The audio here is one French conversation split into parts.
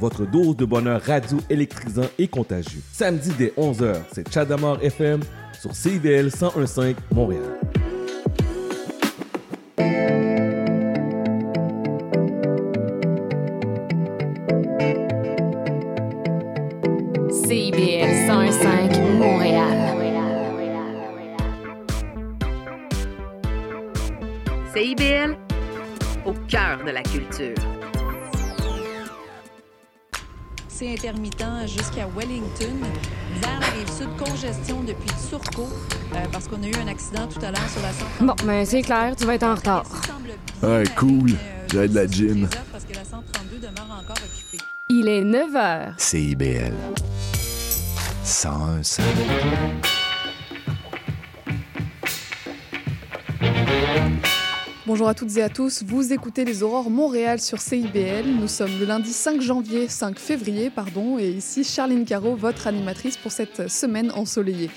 Votre dose de bonheur radio électrisant et contagieux. Samedi dès 11h, c'est Chadamar FM sur CIBL 1015 Montréal. Wellington. Vers la rive sud, congestion depuis Turcot, euh, parce qu'on a eu un accident tout à l'heure sur la 132. Bon, ben c'est clair, tu vas être en retard. Ouais, cool. J'ai de la gym. Parce que la 132 demeure encore occupée. Il est 9 h. CIBL. 101 Bonjour à toutes et à tous, vous écoutez les Aurores Montréal sur CIBL. Nous sommes le lundi 5 janvier, 5 février, pardon, et ici Charline Caro, votre animatrice pour cette semaine ensoleillée.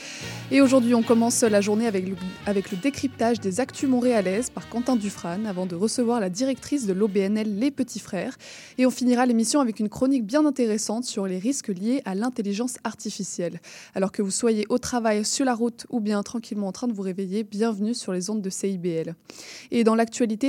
Et aujourd'hui, on commence la journée avec le, décryptage des actus montréalaises par Quentin Dufresne avant de recevoir la directrice de l'OBNL Les Petits Frères. Et on finira l'émission avec une chronique bien intéressante sur les risques liés à l'intelligence artificielle. Alors que vous soyez au travail, sur la route ou bien tranquillement en train de vous réveiller, bienvenue sur les ondes de CIBL. Et dans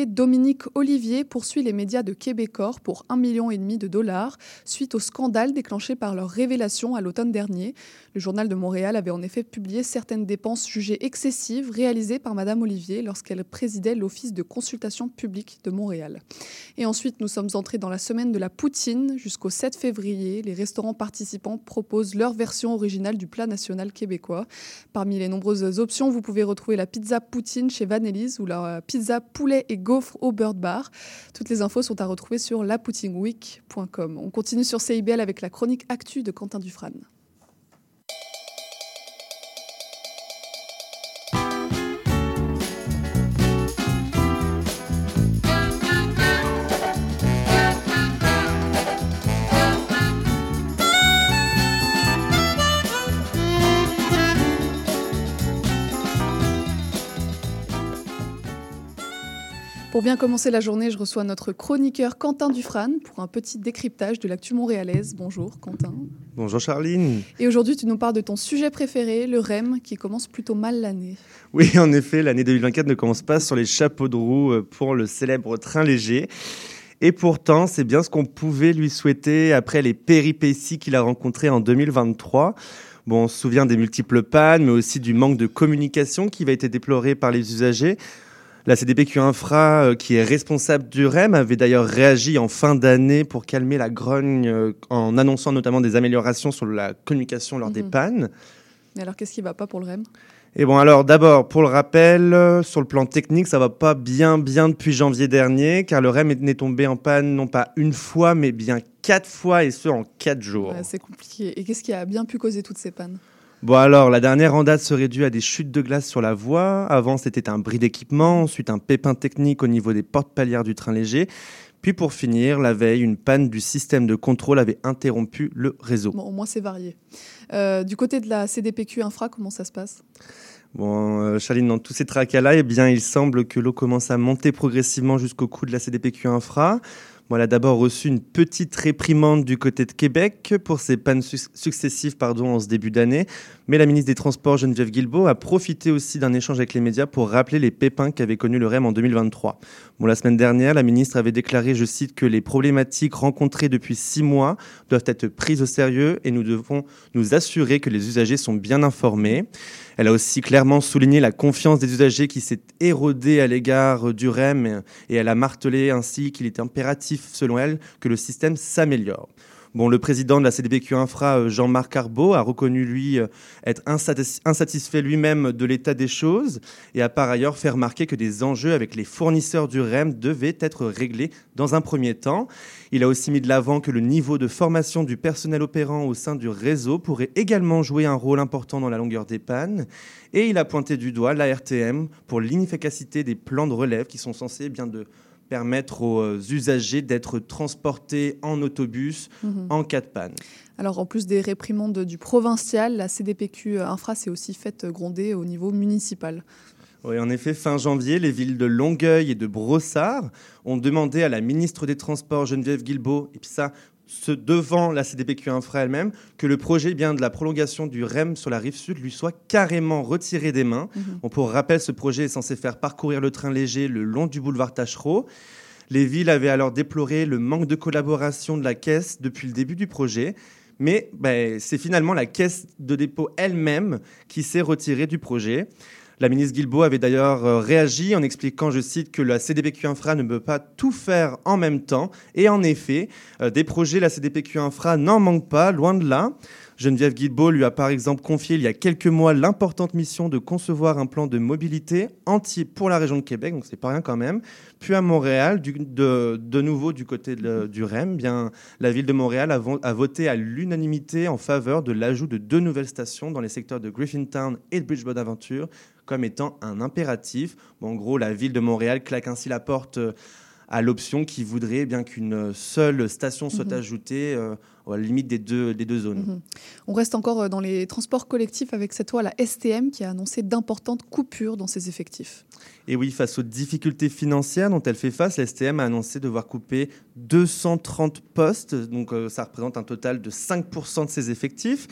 Dominique Olivier poursuit les médias de Québecor pour 1,5 million de dollars suite au scandale déclenché par leur révélation à l'automne dernier. Le journal de Montréal avait en effet publié certaines dépenses jugées excessives réalisées par Madame Olivier lorsqu'elle présidait l'Office de consultation publique de Montréal. Et ensuite, nous sommes entrés dans la semaine de la poutine. Jusqu'au 7 février, les restaurants participants proposent leur version originale du plat national québécois. Parmi les nombreuses options, vous pouvez retrouver la pizza poutine chez Vanellis ou la pizza et gaufre au Bird Bar. Toutes les infos sont à retrouver sur lapoutinweek.com. On continue sur CIBL avec la chronique actu de Quentin Dufresne. Pour bien commencer la journée, je reçois notre chroniqueur Quentin Dufresne pour un petit décryptage de l'actu montréalaise. Bonjour Quentin. Bonjour Charline. Et aujourd'hui, tu nous parles de ton sujet préféré, le REM, qui commence plutôt mal l'année. Oui, en effet, l'année 2024 ne commence pas sur les chapeaux de roue euh, pour le célèbre train léger. Et pourtant, c'est bien ce qu'on pouvait lui souhaiter après les péripéties qu'il a rencontrées en 2023. Bon, on se souvient des multiples pannes, mais aussi du manque de communication qui va être déploré par les usagers. La CDPQ Infra, euh, qui est responsable du REM, avait d'ailleurs réagi en fin d'année pour calmer la grogne euh, en annonçant notamment des améliorations sur la communication lors des Mhm. pannes. Mais alors, qu'est-ce qui va pas pour le REM? Et bon, alors d'abord, pour le rappel, euh, sur le plan technique, ça va pas bien, bien depuis janvier dernier, car le REM est- n'est tombé en panne non pas une fois, mais bien quatre fois, et ce en quatre jours. Ouais, C'est compliqué. Et qu'est-ce qui a bien pu causer toutes ces pannes? Bon alors, la dernière en date serait due à des chutes de glace sur la voie. Avant, c'était un bris d'équipement, ensuite un pépin technique au niveau des portes palières du train léger. Puis pour finir, la veille, une panne du système de contrôle avait interrompu le réseau. Bon, au moins, c'est varié. Euh, du côté de la CDPQ Infra, comment ça se passe? Bon, euh, Charline, dans tous ces tracas-là, eh bien, il semble que l'eau commence à monter progressivement jusqu'au cou de la CDPQ Infra. Bon, elle a d'abord reçu une petite réprimande du côté de Québec pour ses pannes su- successives pardon, en ce début d'année. Mais la ministre des Transports, Geneviève Guilbeault, a profité aussi d'un échange avec les médias pour rappeler les pépins qu'avait connu le REM en 2023. Bon, la semaine dernière, la ministre avait déclaré, je cite, que les problématiques rencontrées depuis six mois doivent être prises au sérieux et nous devons nous assurer que les usagers sont bien informés. Elle a aussi clairement souligné la confiance des usagers qui s'est érodée à l'égard du REM et elle a martelé ainsi qu'il est impératif, selon elle, que le système s'améliore. Bon, le président de la CDPQ Infra, euh, Jean-Marc Arbault, a reconnu, lui, euh, être insatis- insatisfait lui-même de l'état des choses et a par ailleurs fait remarquer que des enjeux avec les fournisseurs du REM devaient être réglés dans un premier temps. Il a aussi mis de l'avant que le niveau de formation du personnel opérant au sein du réseau pourrait également jouer un rôle important dans la longueur des pannes. Et il a pointé du doigt la RTM pour l'inefficacité des plans de relève qui sont censés bien de permettre aux euh, usagers d'être transportés en autobus Mhm. en cas de panne. Alors, en plus des réprimandes du provincial, la CDPQ Infra s'est aussi faite gronder au niveau municipal. Oui, en effet, fin janvier, les villes de Longueuil et de Brossard ont demandé à la ministre des Transports, Geneviève Guilbeault, et puis ça, ce, devant la CDPQ Infra elle-même que le projet bien de la prolongation du REM sur la rive sud lui soit carrément retiré des mains. Mhm. On pour rappel, ce projet est censé faire parcourir le train léger le long du boulevard Tachereau. Les villes avaient alors déploré le manque de collaboration de la caisse depuis le début du projet. Mais ben, c'est finalement la caisse de dépôt elle-même qui s'est retirée du projet. La ministre Guilbault avait d'ailleurs euh, réagi en expliquant, je cite, que la CDPQ Infra ne peut pas tout faire en même temps. Et en effet, euh, des projets, la CDPQ Infra n'en manque pas, loin de là. Geneviève Guilbault lui a par exemple confié il y a quelques mois l'importante mission de concevoir un plan de mobilité entier pour la région de Québec, donc c'est pas rien quand même. Puis à Montréal, de, nouveau du côté du REM, bien, la ville de Montréal a, vo- a voté à l'unanimité en faveur de l'ajout de deux nouvelles stations dans les secteurs de Griffintown et de Bridge-Bonaventure comme étant un impératif. Bon, en gros, la ville de Montréal claque ainsi la porte euh, à l'option qui voudrait eh bien qu'une seule station soit Mhm. ajoutée euh, à la limite des deux, des deux zones. Mhm. On reste encore euh, dans les transports collectifs avec cette fois la STM qui a annoncé d'importantes coupures dans ses effectifs. Et oui, face aux difficultés financières dont elle fait face, la STM a annoncé devoir couper 230 postes, donc euh, ça représente un total de 5% de ses effectifs.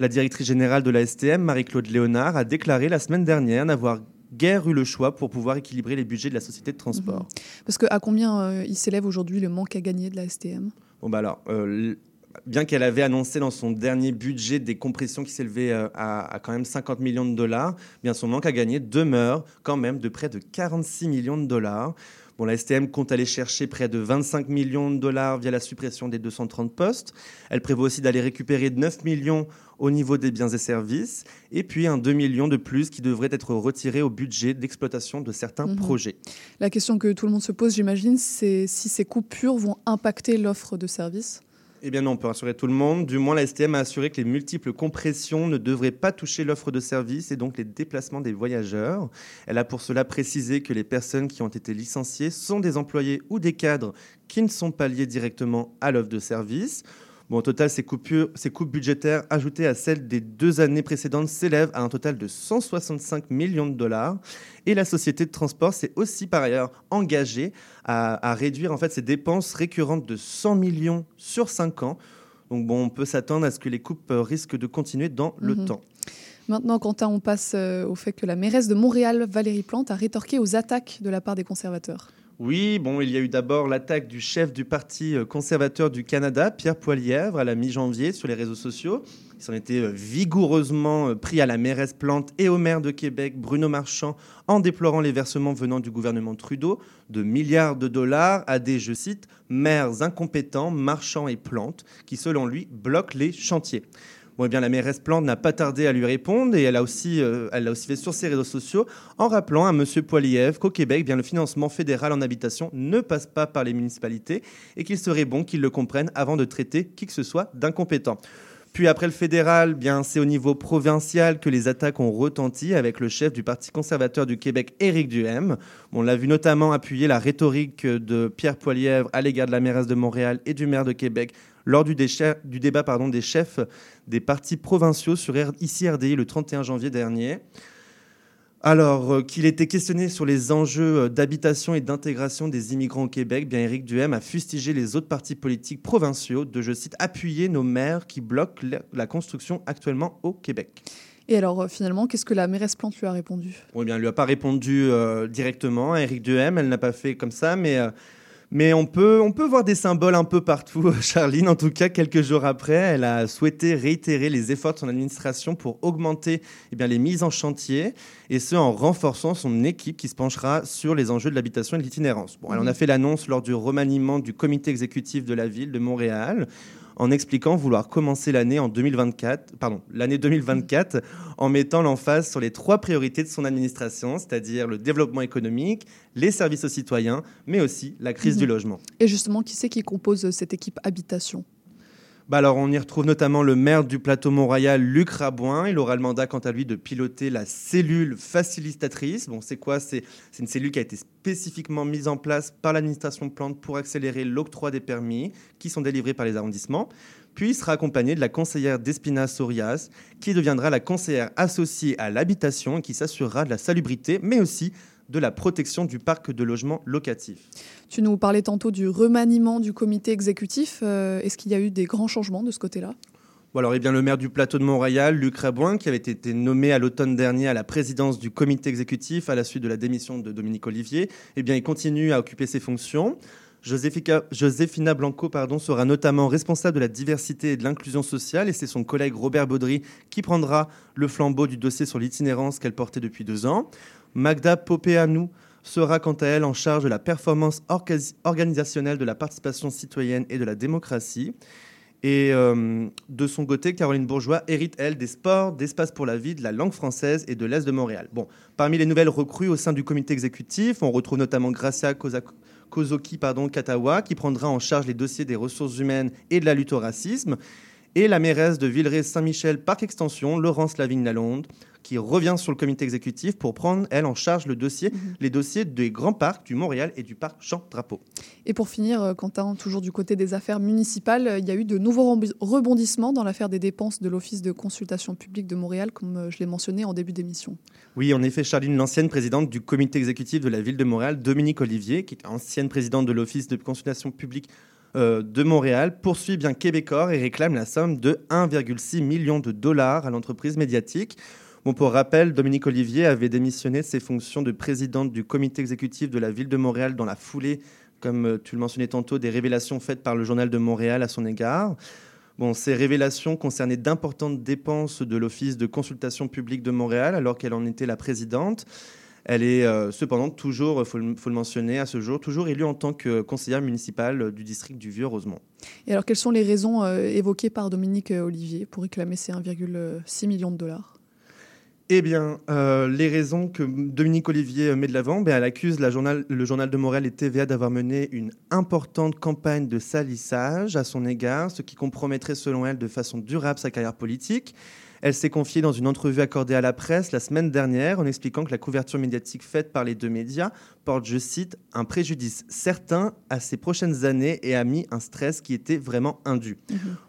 La directrice générale de la STM, Marie-Claude Léonard, a déclaré la semaine dernière n'avoir guère eu le choix pour pouvoir équilibrer les budgets de la société de transport. Parce que à combien euh, il s'élève aujourd'hui le manque à gagner de la STM Bon, bah alors, euh, bien qu'elle avait annoncé dans son dernier budget des compressions qui s'élevaient euh, à, à quand même 50 millions de dollars, bien son manque à gagner demeure quand même de près de 46 millions de dollars. Bon, la STM compte aller chercher près de 25 millions de dollars via la suppression des 230 postes. Elle prévoit aussi d'aller récupérer 9 millions au niveau des biens et services, et puis un 2 millions de plus qui devrait être retiré au budget d'exploitation de certains Mhm. projets. La question que tout le monde se pose, j'imagine, c'est si ces coupures vont impacter l'offre de services. Eh bien non, on peut rassurer tout le monde. Du moins, la STM a assuré que les multiples compressions ne devraient pas toucher l'offre de service et donc les déplacements des voyageurs. Elle a pour cela précisé que les personnes qui ont été licenciées sont des employés ou des cadres qui ne sont pas liés directement à l'offre de service. Bon, au total, ces, coupures, ces coupes budgétaires ajoutées à celles des deux années précédentes s'élèvent à un total de 165 millions de dollars. Et la société de transport s'est aussi par ailleurs engagée à, à réduire en fait ses dépenses récurrentes de 100 millions sur 5 ans. Donc bon, on peut s'attendre à ce que les coupes euh, risquent de continuer dans le Mhm. temps. Maintenant, Quentin, on passe euh, au fait que la mairesse de Montréal, Valérie Plante, a rétorqué aux attaques de la part des conservateurs. Oui, bon, il y a eu d'abord l'attaque du chef du Parti euh, conservateur du Canada, Pierre Poilièvre, à la mi-janvier sur les réseaux sociaux. Il s'en était euh, vigoureusement euh, pris à la mairesse Plante et au maire de Québec, Bruno Marchand, en déplorant les versements venant du gouvernement Trudeau de milliards de dollars à des, je cite, maires incompétents, Marchand et Plante, qui selon lui bloquent les chantiers. Eh bien, la mairesse Plante n'a pas tardé à lui répondre et elle a aussi, euh, l'a aussi fait sur ses réseaux sociaux en rappelant à M. Poiliev qu'au Québec, eh bien, le financement fédéral en habitation ne passe pas par les municipalités et qu'il serait bon qu'ils le comprennent avant de traiter qui que ce soit d'incompétent. Puis après le fédéral, bien c'est au niveau provincial que les attaques ont retenti avec le chef du Parti conservateur du Québec, Éric Duhem. On l'a vu notamment appuyer la rhétorique de Pierre Poilièvre à l'égard de la mairesse de Montréal et du maire de Québec lors du, débat pardon, des chefs des partis provinciaux sur R- ici RDI le 31 janvier dernier. Alors euh, qu'il était questionné sur les enjeux euh, d'habitation et d'intégration des immigrants au Québec, bien Éric Duhem a fustigé les autres partis politiques provinciaux de, je cite, appuyer nos maires qui bloquent la- construction actuellement au Québec. Et alors, euh, finalement, qu'est-ce que la mairesse Plante lui a répondu? Eh bien, elle lui a pas répondu euh, directement à Éric Duhem, elle n'a pas fait comme ça, mais, mais on, peut, on peut voir des symboles un peu partout. Charline, en tout cas, quelques jours après, elle a souhaité réitérer les efforts de son administration pour augmenter eh bien, les mises en chantier, et ce en renforçant son équipe qui se penchera sur les enjeux de l'habitation et de l'itinérance. Bon, elle en a fait l'annonce lors du remaniement du comité exécutif de la ville de Montréal en expliquant vouloir commencer l'année en 2024, pardon, l'année 2024 en mettant l'emphase sur les trois priorités de son administration, c'est-à-dire le développement économique, les services aux citoyens, mais aussi la crise Mhm. du logement. Et justement, qui c'est qui compose euh, cette équipe habitation? Bah alors, on y retrouve notamment le maire du plateau Mont-Royal, Luc Rabouin. Il aura le mandat, quant à lui, de piloter la cellule facilitatrice. Bon, c'est quoi? C'est une cellule qui a été spécifiquement mise en place par l'administration Plante pour accélérer l'octroi des permis qui sont délivrés par les arrondissements. Puis, il sera accompagné de la conseillère Despina Sorias, qui deviendra la conseillère associée à l'habitation et qui s'assurera de la salubrité, mais aussi de la protection du parc de logements locatifs. Tu nous parlais tantôt du remaniement du comité exécutif. Euh, Est-ce qu'il y a eu des grands changements de ce côté-là? Bon alors, eh bien, le maire du plateau de Montréal, Luc Rabouin, qui avait été nommé à l'automne dernier à la présidence du comité exécutif à la suite de la démission de Dominique Olivier, eh bien, il continue à occuper ses fonctions. Joséphina Blanco pardon, sera notamment responsable de la diversité et de l'inclusion sociale et c'est son collègue Robert Baudry qui prendra le flambeau du dossier sur l'itinérance qu'elle portait depuis deux ans. Magda Popeanou sera quant à elle en charge de la performance orga- organisationnelle de la participation citoyenne et de la démocratie. Et euh, de son côté, Caroline Bourgeois hérite, elle, des sports, d'espace pour la vie, de la langue française et de l'Est de Montréal. Bon, parmi les nouvelles recrues au sein du comité exécutif, on retrouve notamment Gracia Kozoki pardon, Katawa, qui prendra en charge les dossiers des ressources humaines et de la lutte au racisme, et la mairesse de Villeray-Saint-Michel Parc Extension, Laurence Lavigne-Lalonde, qui revient sur le comité exécutif pour prendre, elle, en charge le dossier, les dossiers des grands parcs du Montréal et du parc Jean-Drapeau. Et pour finir, euh, Quentin, toujours du côté des affaires municipales, euh, il y a eu de nouveaux rebondissements dans l'affaire des dépenses de l'Office de consultation publique de Montréal, comme euh, je l'ai mentionné en début d'émission. Oui, en effet, Charline, l'ancienne présidente du comité exécutif de la ville de Montréal, Dominique Olivier, qui est ancienne présidente de l'Office de consultation publique euh, de Montréal, poursuit bien Québecor et réclame la somme de 1,6 million de dollars à l'entreprise médiatique. Bon, pour rappel, Dominique Olivier avait démissionné de ses fonctions de présidente du comité exécutif de la ville de Montréal dans la foulée, comme euh, tu le mentionnais tantôt, des révélations faites par le journal de Montréal à son égard. Bon, ces révélations concernaient d'importantes dépenses de l'Office de consultation publique de Montréal alors qu'elle en était la présidente. Elle est euh, cependant toujours, il faut, le- mentionner à ce jour, toujours élue en tant que conseillère municipale du district du Vieux-Rosemont. Et alors, quelles sont les raisons euh, évoquées par Dominique Olivier pour réclamer ces 1,6 million de dollars? Eh bien, euh, les raisons que Dominique Olivier euh, met de l'avant, ben, elle accuse le journal de Montréal et TVA d'avoir mené une importante campagne de salissage à son égard, ce qui compromettrait selon elle de façon durable sa carrière politique. Elle s'est confiée dans une entrevue accordée à la presse la semaine dernière en expliquant que la couverture médiatique faite par les deux médias porte, je cite, un préjudice certain à ses prochaines années et a mis un stress qui était vraiment indu.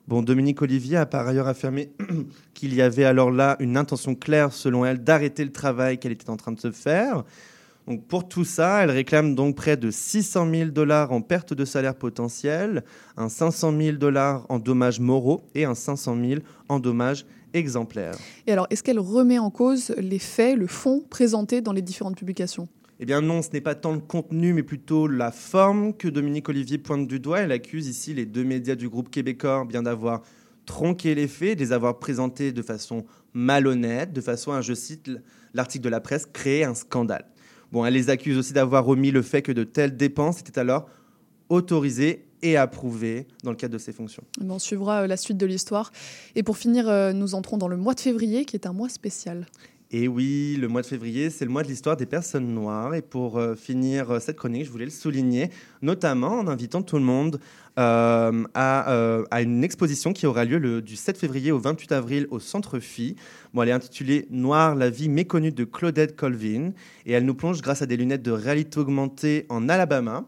Bon, Dominique Olivier a par ailleurs affirmé qu'il y avait alors là une intention claire, selon elle, d'arrêter le travail qu'elle était en train de se faire. Donc pour tout ça, elle réclame donc près de 600 000 dollars en perte de salaire potentiel, un 500 000 dollars en dommages moraux et un 500 000 en dommages exemplaires. Et alors, est-ce qu'elle remet en cause les faits, le fond présenté dans les différentes publications? Eh bien non, ce n'est pas tant le contenu, mais plutôt la forme que Dominique Olivier pointe du doigt. Elle accuse ici les deux médias du groupe québécois bien d'avoir tronqué les faits, de les avoir présentés de façon malhonnête, de façon à, je cite l'article de la presse, créer un scandale. Bon, elle les accuse aussi d'avoir omis le fait que de telles dépenses étaient alors autorisées et approuvées dans le cadre de ses fonctions. On suivra euh, la suite de l'histoire. Et pour finir, euh, nous entrons dans le mois de février, qui est un mois spécial. Et oui, le mois de février, c'est le mois de l'histoire des personnes noires. Et pour euh, finir euh, cette chronique, je voulais le souligner, notamment en invitant tout le monde euh, à, à une exposition qui aura lieu le, du 7 février au 28 avril au Centre Phi. Bon, elle est intitulée Noir, la vie méconnue de Claudette Colvin. Et elle nous plonge grâce à des lunettes de réalité augmentée en Alabama.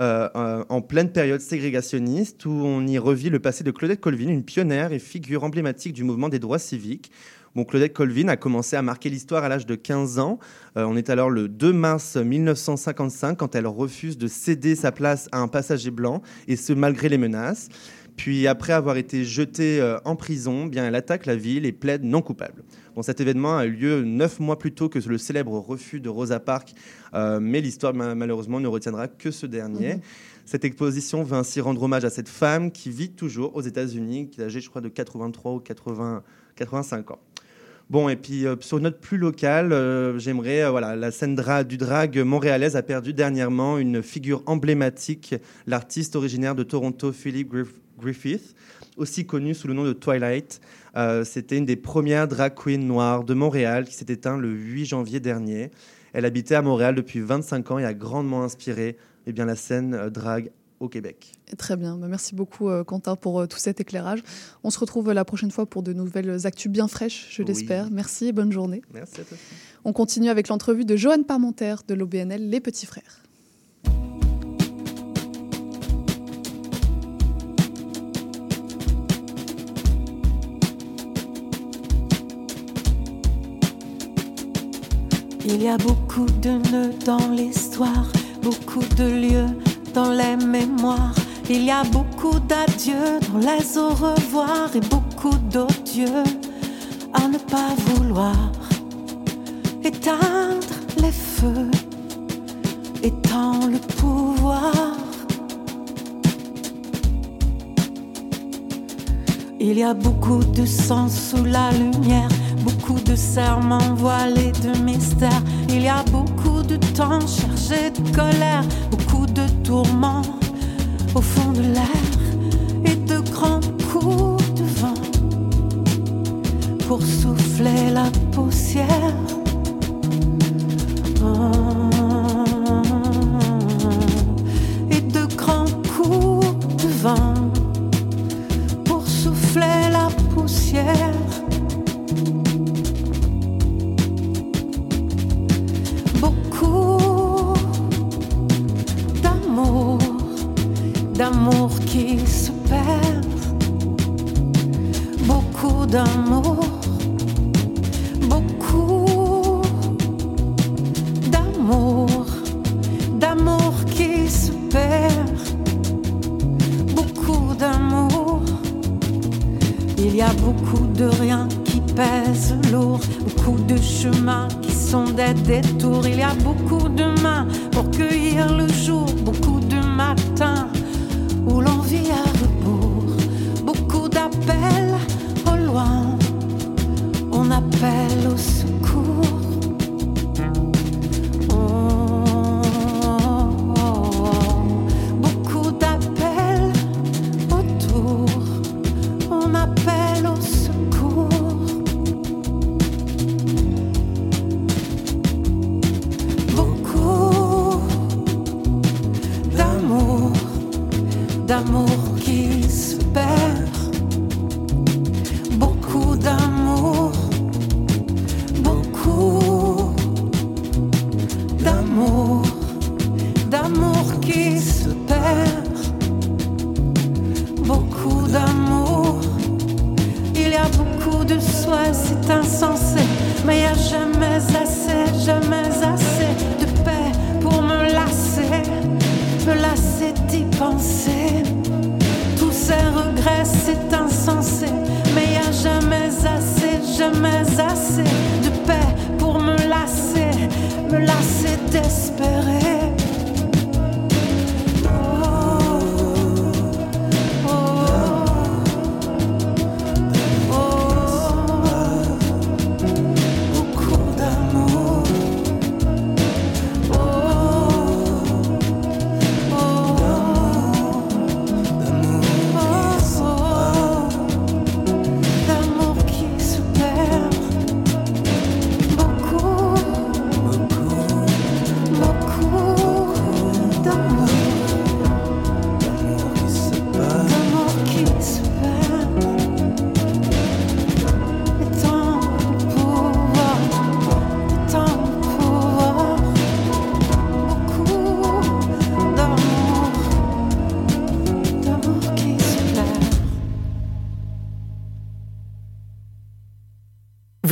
Euh, euh, en pleine période ségrégationniste où on y revit le passé de Claudette Colvin, une pionnière et figure emblématique du mouvement des droits civiques. Bon, Claudette Colvin a commencé à marquer l'histoire à l'âge de 15 ans. Euh, on est alors le 2 mars 1955 quand elle refuse de céder sa place à un passager blanc, et ce malgré les menaces. Puis après avoir été jetée en prison, bien elle attaque la ville et plaide non coupable. Bon, cet événement a eu lieu neuf mois plus tôt que le célèbre refus de Rosa Parks, euh, mais l'histoire ma- malheureusement ne retiendra que ce dernier. Cette exposition va ainsi rendre hommage à cette femme qui vit toujours aux États-Unis, qui est âgée, je crois, de 83 ou 80, 85 ans. Bon, et puis euh, sur une note plus locale, euh, j'aimerais, euh, voilà, la scène dra- du drag montréalaise a perdu dernièrement une figure emblématique, l'artiste originaire de Toronto, Philip Griff- Griffith, aussi connu sous le nom de Twilight. Euh, C'était une des premières drag queens noires de Montréal qui s'est éteinte le 8 janvier dernier. Elle habitait à Montréal depuis 25 ans et a grandement inspiré eh bien, la scène euh, drag au Québec. Très bien. Bah, Merci beaucoup, euh, Quentin, pour tout cet éclairage. On se retrouve la prochaine fois pour de nouvelles actus bien fraîches, je Oui. l'espère. Merci et bonne journée. Merci à toi. On continue avec l'entrevue de Joanne Parmentaire de l'OBNL Les Petits Frères. Il y a beaucoup de nœuds dans l'histoire, beaucoup de lieux dans les mémoires. Il y a beaucoup d'adieux dans les au revoir et beaucoup d'odieux à ne pas vouloir éteindre les feux, étend le pouvoir. Il y a beaucoup de sang sous la lumière, beaucoup de serments voilés de mystère. Il y a beaucoup de temps chargé de colère, beaucoup de tourments au fond de l'air et de grands coups de vent pour souffler la poussière.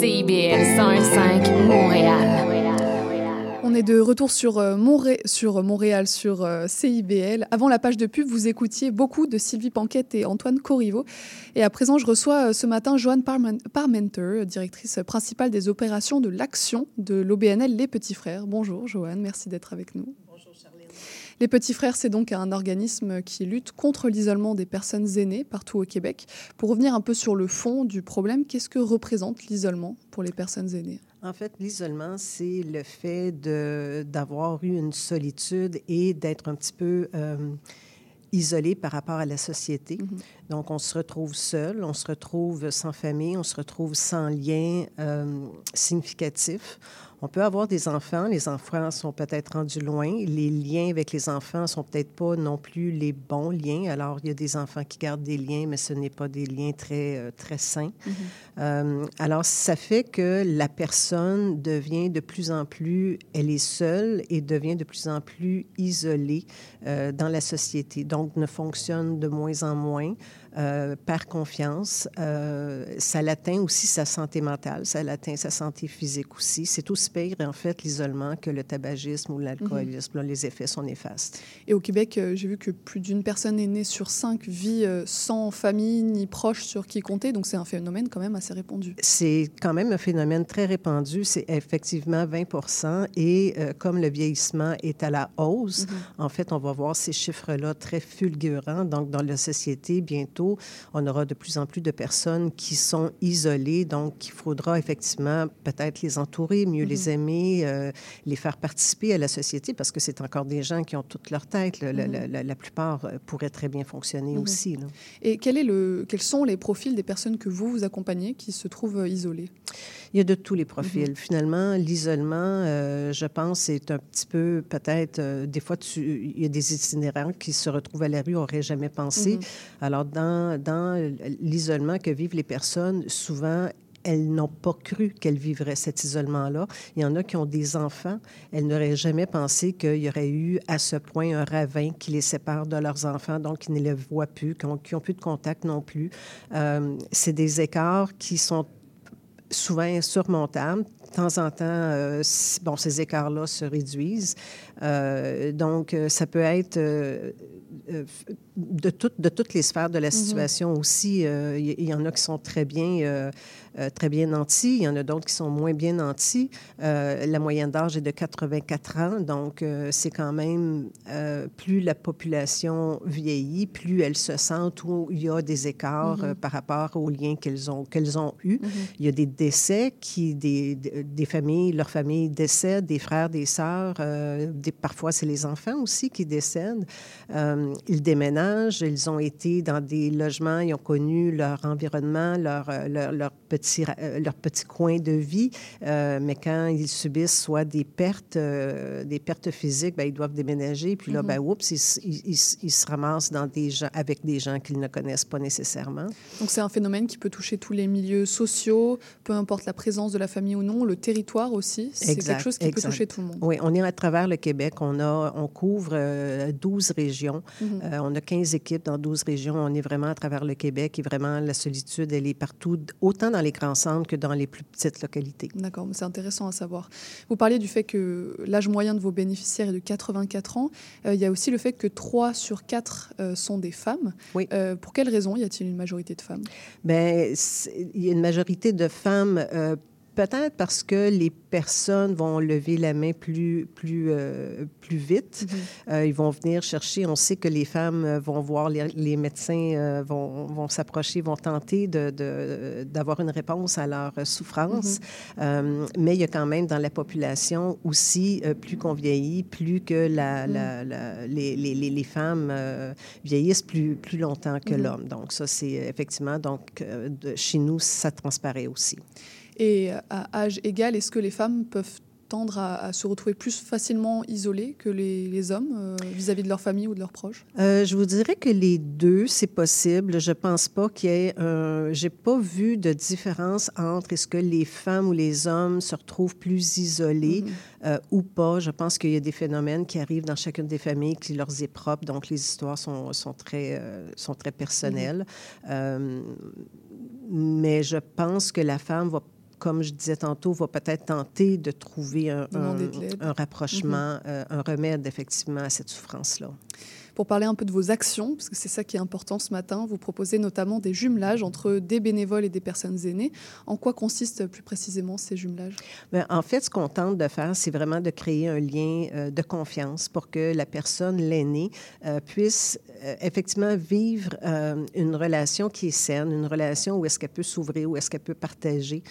CIBL 101.5 Montréal. On est de retour sur, euh, Montréal, sur euh, CIBL. Avant la page de pub, vous écoutiez beaucoup de Sylvie Panquette et Antoine Corriveau. Et à présent, je reçois euh, ce matin Joanne Parmen- Parmenter, directrice principale des opérations de l'action de l'OBNL Les Petits Frères. Bonjour Joanne, merci d'être avec nous. Les Petits Frères, c'est donc un organisme qui lutte contre l'isolement des personnes aînées partout au Québec. Pour revenir un peu sur le fond du problème, qu'est-ce que représente l'isolement pour les personnes aînées? En fait, l'isolement, c'est le fait d'avoir eu une solitude et d'être un petit peu euh, isolé par rapport à la société. Donc, on se retrouve seul, on se retrouve sans famille, on se retrouve sans lien euh, significatif. On peut avoir des enfants, les enfants sont peut-être rendus loin, les liens avec les enfants sont peut-être pas non plus les bons liens. Alors, il y a des enfants qui gardent des liens, mais ce n'est pas des liens très, euh, très sains. Euh, alors, ça fait que la personne devient de plus en plus, elle est seule et devient de plus en plus isolée euh, dans la société. Donc, ne fonctionne de moins en moins, euh, perd confiance. Euh, ça l'atteint aussi sa santé mentale, ça l'atteint sa santé physique aussi. C'est aussi pire, en fait, l'isolement que le tabagisme ou l'alcoolisme. Là, les effets sont néfastes. Et au Québec, euh, j'ai vu que plus d'une personne aînée sur cinq vit sans famille ni proche sur qui compter. Donc c'est un phénomène quand même assez répandu. C'est quand même un phénomène très répandu. C'est effectivement 20 Et euh, comme le vieillissement est à la hausse, en fait, on va voir ces chiffres-là très fulgurants. Donc, dans la société, bientôt, on aura de plus en plus de personnes qui sont isolées. Donc, il faudra effectivement peut-être les entourer, mieux les aimer, euh, les faire participer à la société parce que c'est encore des gens qui ont toute leur tête. Mhm. la- la- la plupart euh, pourraient très bien fonctionner Mhm. aussi. là. Et quel est le, quels sont les profils des personnes que vous vous accompagnez qui se trouvent isolées? Il y a de tous les profils. Finalement, l'isolement, euh, je pense, c'est un petit peu peut-être, euh, des fois, tu- il y a des itinérants qui se retrouvent à la rue, n'auraient jamais pensé. Mhm. Alors, dans, dans l'isolement que vivent les personnes, souvent, elles n'ont pas cru qu'elles vivraient cet isolement-là. Il y en a qui ont des enfants. Elles n'auraient jamais pensé qu'il y aurait eu à ce point un ravin qui les sépare de leurs enfants, donc qui ne les voient plus, qui n'ont plus de contact non plus. Euh, c'est des écarts qui sont souvent insurmontables. De temps en temps, euh, bon, ces écarts-là se réduisent. Euh, donc, euh, ça peut être de, tout- de toutes les sphères de la situation aussi. euh, Il y, il y en a qui sont très bien, euh, euh, très bien nantis. Il y en a d'autres qui sont moins bien nantis. Euh, la moyenne d'âge est de 84 ans. Donc, euh, c'est quand même, euh, plus la population vieillit, plus elle se sent où il y a des écards Mhm. euh, par rapport aux liens qu'elles ont, qu'elles ont eus. Il y a des décès qui, des, des des familles, leurs familles décèdent, des frères, des sœurs, euh, des- parfois c'est les enfants aussi qui décèdent. Euh, ils déménagent, ils ont été dans des logements, ils ont connu leur environnement, leur, euh, leur, leur petit, euh, leur petit coin de vie, Euh, mais quand ils subissent soit des pertes, euh, des pertes physiques, ben, ils doivent déménager, puis là, Mhm. ben, oups, ils, s- ils- ils- ils se ramassent dans des gens, avec des gens qu'ils ne connaissent pas nécessairement. Donc c'est un phénomène qui peut toucher tous les milieux sociaux, peu importe la présence de la famille ou non, le territoire aussi. C'est quelque chose qui peut toucher tout le monde. Oui, on est à travers le Québec. On, a, on couvre euh, 12 régions. Mhm. Euh, on a 15 équipes dans 12 régions. On est vraiment à travers le Québec et vraiment, la solitude, elle est partout, autant dans les grands centres que dans les plus petites localités. D'accord, c'est intéressant à savoir. Vous parliez du fait que l'âge moyen de vos bénéficiaires est de 84 ans. Euh, il y a aussi le fait que 3 sur 4 euh, sont des femmes. Oui. Euh, pour quelles raisons y a-t-il une majorité de femmes? Bien, il y a une majorité de femmes, peut-être parce que les personnes vont lever la main plus, plus, euh, plus vite. Euh, ils vont venir chercher. On sait que les femmes euh, vont voir, les, les médecins euh, vont, vont s'approcher, vont tenter de- de- d'avoir une réponse à leur souffrance. Euh, mais il y a quand même dans la population aussi, plus qu'on vieillit, plus que la, la- la- les, les- les- les femmes vieillissent plus, plus longtemps que Mhm. l'homme. Donc ça, c'est effectivement, donc de- chez nous, ça transparaît aussi. Et à âge égal, est-ce que les femmes peuvent tendre à, à se retrouver plus facilement isolés que les, les hommes euh, vis-à-vis de leur famille ou de leurs proches? Euh, je vous dirais que les deux, c'est possible. Je pense pas qu'il y ait. Euh, J'ai pas vu de différence entre est-ce que les femmes ou les hommes se retrouvent plus isolés euh, ou pas. Je pense qu'il y a des phénomènes qui arrivent dans chacune des familles qui leur est propre. Donc, les histoires sont, sont très, sont très personnelles. Euh, mais je pense que la femme va comme je disais tantôt, va peut-être tenter de trouver un, rapprochement, euh, un remède effectivement à cette souffrance-là. Pour parler un peu de vos actions, parce que c'est ça qui est important ce matin, vous proposez notamment des jumelages entre des bénévoles et des personnes aînées. En quoi consistent plus précisément ces jumelages? Ben, en fait, ce qu'on tente de faire, c'est vraiment de créer un lien euh, de confiance pour que la personne, l'aînée, euh, puisse euh, effectivement vivre une relation qui est saine, une relation où est-ce qu'elle peut s'ouvrir, où est-ce qu'elle peut partager.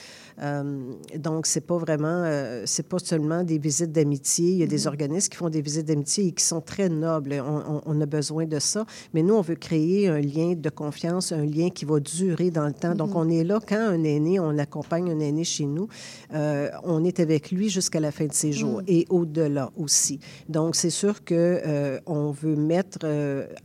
Euh, donc, c'est pas vraiment, euh, c'est pas seulement des visites d'amitié. Il y a des organismes qui font des visites d'amitié et qui sont très nobles. On, on- on a besoin de ça. Mais nous, on veut créer un lien de confiance, un lien qui va durer dans le temps. Donc, on est là quand un aîné, on accompagne un aîné chez nous, euh, on est avec lui jusqu'à la fin de ses jours et au-delà aussi. Donc, c'est sûr que on veut mettre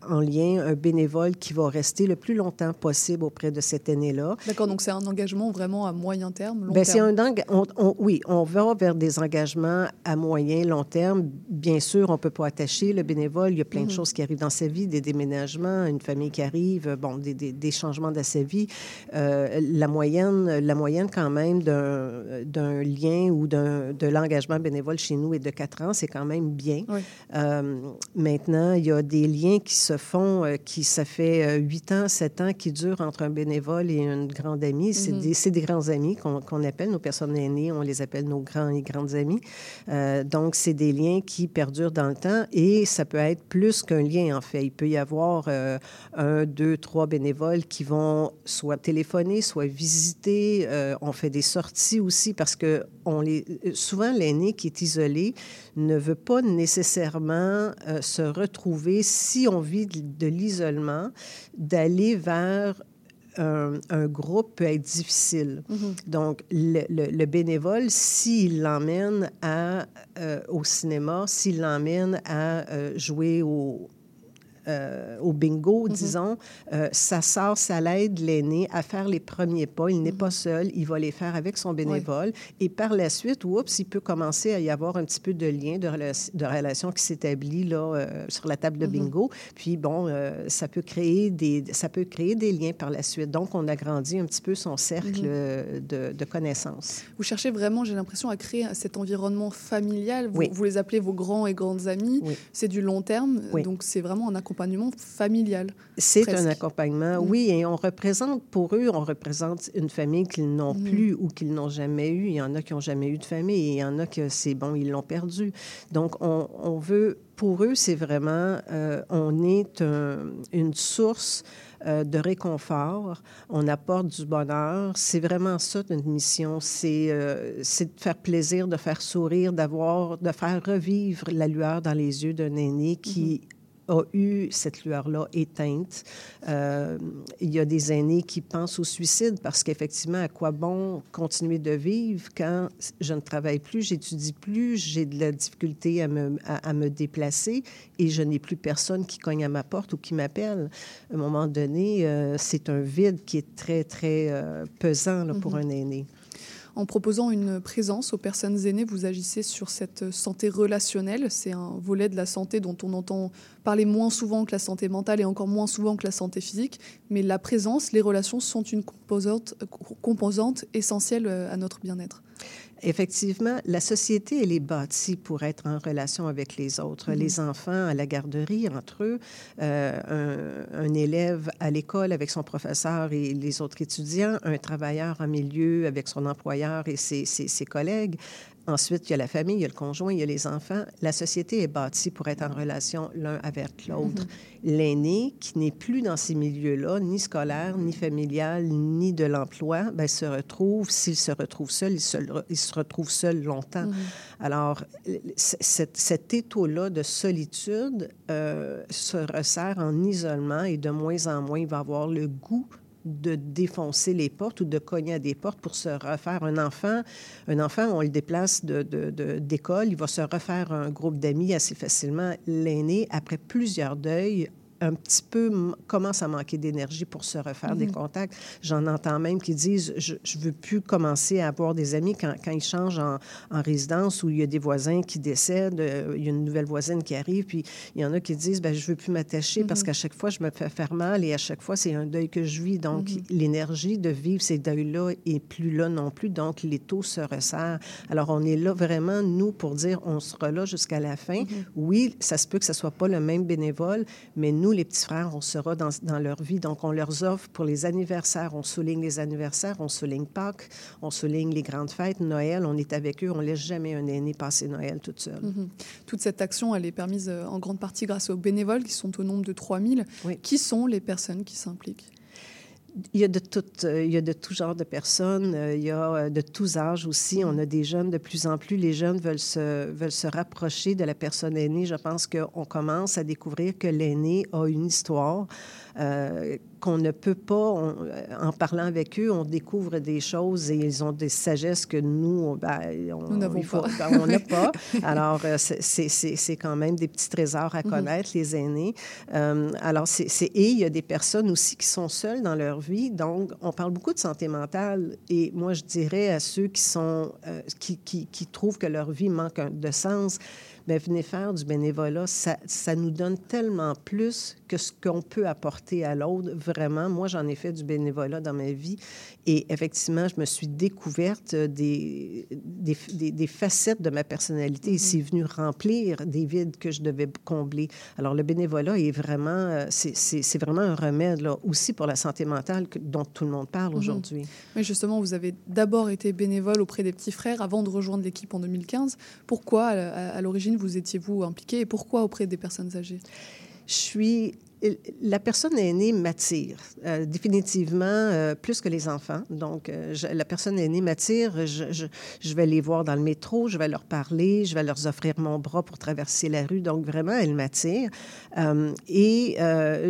en lien un bénévole qui va rester le plus longtemps possible auprès de cet aîné-là. D'accord, donc c'est un engagement vraiment à moyen terme, long c'est terme. un on- on- oui, on va vers des engagements à moyen, long terme. Bien sûr, on ne peut pas attacher le bénévole. Il y a plein de Mhm. choses qui arrivent dans sa vie, des déménagements, une famille qui arrive, bon, des, des- des changements dans sa vie. Euh, la moyenne, la moyenne quand même d'un lien ou de l'engagement bénévole chez nous est de 4 ans. C'est quand même bien. Oui. Euh, maintenant, il y a des liens qui se font, euh, qui ça fait euh, 8 ans, 7 ans, qui durent entre un bénévole et une grande amie. C'est Mhm. des, c'est des grands amis qu'on qu'on appelle, nos personnes aînées, on les appelle nos grands et grandes amis. Euh, donc, c'est des liens qui perdurent dans le temps et ça peut être plus qu'un lien, en fait. Il peut y avoir euh, un, deux, trois bénévoles qui vont soit téléphoner, soit visiter. Euh, on fait des sorties aussi parce que on les, souvent, l'aîné qui est isolé ne veut pas nécessairement euh, se retrouver, si on vit de l'isolement, d'aller vers un, un groupe peut être difficile. Donc, le, le- le bénévole, s'il l'emmène à, euh, au cinéma, s'il l'emmène à euh, jouer au, euh, au bingo, disons, euh, ça sort, ça l'aide l'aîné à faire les premiers pas. Il n'est pas seul, il va les faire avec son bénévole. Et par la suite, oups, il peut commencer à y avoir un petit peu de lien, de, rela- de relation qui s'établit là euh, sur la table de bingo. Puis bon, euh, ça peut créer des, ça peut créer des liens par la suite. Donc, on agrandit un petit peu son cercle de, de connaissances. Vous cherchez vraiment, j'ai l'impression, à créer cet environnement familial. Vous, Oui. vous les appelez vos grands et grandes amis. Oui. C'est du long terme, donc c'est vraiment un accompagnement familial. C'est un accompagnement, Mm. oui, et on représente, pour eux, on représente une famille qu'ils n'ont Mm. plus ou qu'ils n'ont jamais eue. Il y en a qui n'ont jamais eu de famille et il y en a que c'est bon, ils l'ont perdu. Donc, on, on veut, pour eux, c'est vraiment, euh, on est un- une source euh, de réconfort, on apporte du bonheur. C'est vraiment ça notre mission, c'est euh, c'est de faire plaisir, de faire sourire, d'avoir, de faire revivre la lueur dans les yeux d'un aîné qui a eu cette lueur-là éteinte. Euh, il y a des aînés qui pensent au suicide parce qu'effectivement, à quoi bon continuer de vivre quand je ne travaille plus, j'étudie plus, j'ai de la difficulté à me, à, à me déplacer et je n'ai plus personne qui cogne à ma porte ou qui m'appelle. À un moment donné, euh, c'est un vide qui est très, très euh, pesant là, pour Mhm. un aîné. En proposant une présence aux personnes aînées, vous agissez sur cette santé relationnelle. C'est un volet de la santé dont on entend parler moins souvent que la santé mentale et encore moins souvent que la santé physique. Mais la présence, les relations sont une composante, composante essentielle à notre bien-être. Effectivement, la société, elle est bâtie pour être en relation avec les autres. Mhm. Les enfants à la garderie, entre eux, euh, un, un élève à l'école avec son professeur et les autres étudiants, un travailleur en milieu avec son employeur et ses, ses- ses collègues. Ensuite, il y a la famille, il y a le conjoint, il y a les enfants. La société est bâtie pour être en relation l'un avec l'autre. L'aîné, qui n'est plus dans ces milieux-là, ni scolaire, ni familial, ni de l'emploi, ben, se retrouve, s'il se retrouve seul, il se, il se retrouve seul longtemps. Alors, c- cet, cet étau-là de solitude euh, se resserre en isolement et de moins en moins, il va avoir le goût de défoncer les portes ou de cogner à des portes pour se refaire un enfant. Un enfant, on le déplace d'école, de, de, d'école, il va se refaire un groupe d'amis assez facilement. L'aîné, après plusieurs deuils, un petit peu commence à manquer d'énergie pour se refaire des Mhm. contacts. J'en entends même qui disent je ne veux plus commencer à avoir des amis quand, quand ils changent en, en résidence où il y a des voisins qui décèdent, euh, il y a une nouvelle voisine qui arrive, puis il y en a qui disent ben, je veux plus m'attacher parce Mhm. qu'à chaque fois, je me fais faire mal et à chaque fois, c'est un deuil que je vis. Donc, Mhm. l'énergie de vivre ces deuils-là est plus là non plus. Donc, les taux se resserrent. Alors, on est là vraiment, nous, pour dire on sera là jusqu'à la fin. Oui, ça se peut que ce soit pas le même bénévole, mais nous, les petits frères, on sera dans, dans leur vie. Donc, on leur offre pour les anniversaires, on souligne les anniversaires, on souligne Pâques, on souligne les grandes fêtes, Noël, on est avec eux, on laisse jamais un aîné passer Noël toute seule. Mhm. Toute cette action, elle est permise euh, en grande partie grâce aux bénévoles qui sont au nombre de 3000. Qui sont les personnes qui s'impliquent? Il y a de tout, euh, il y a de tout genre de personnes. euh, il y a euh, de tous âges aussi. On a des jeunes de plus en plus. Les jeunes veulent se, veulent se rapprocher de la personne aînée. Je pense qu'on commence à découvrir que l'aîné a une histoire. Euh, qu'on ne peut pas, on- en parlant avec eux, on découvre des choses et ils ont des sagesses que nous, ben, on n'avons il faut- pas. ben, on n'a pas. Alors, euh, c'est- quand même des petits trésors à Mhm. connaître, les aînés. Euh, alors, c'est et il y a des personnes aussi qui sont seules dans leur vie. Donc, on parle beaucoup de santé mentale. Et moi, je dirais à ceux qui sont, euh, qui, qui, qui trouvent que leur vie manque de sens, ben, venez faire du bénévolat. Ça, ça nous donne tellement plus que ce qu'on peut apporter à l'autre. Vraiment, moi, j'en ai fait du bénévolat dans ma vie. Et effectivement, je me suis découverte des, des, des- des facettes de ma personnalité. Et c'est venu remplir des vides que je devais combler. Alors, le bénévolat est vraiment, euh, c'est- vraiment un remède, là, aussi pour la santé mentale que- dont tout le monde parle Mhm. aujourd'hui. Mais justement, vous avez d'abord été bénévole auprès des petits frères avant de rejoindre l'équipe en 2015. Pourquoi, à, à- à l'origine, vous étiez-vous impliqué et pourquoi auprès des personnes âgées? Je suis. La personne aînée m'attire, euh, définitivement, euh, plus que les enfants. Donc, euh, je- la personne aînée m'attire. Je, je- je vais les voir dans le métro, je vais leur parler, je vais leur offrir mon bras pour traverser la rue. Donc, vraiment, elle m'attire. Et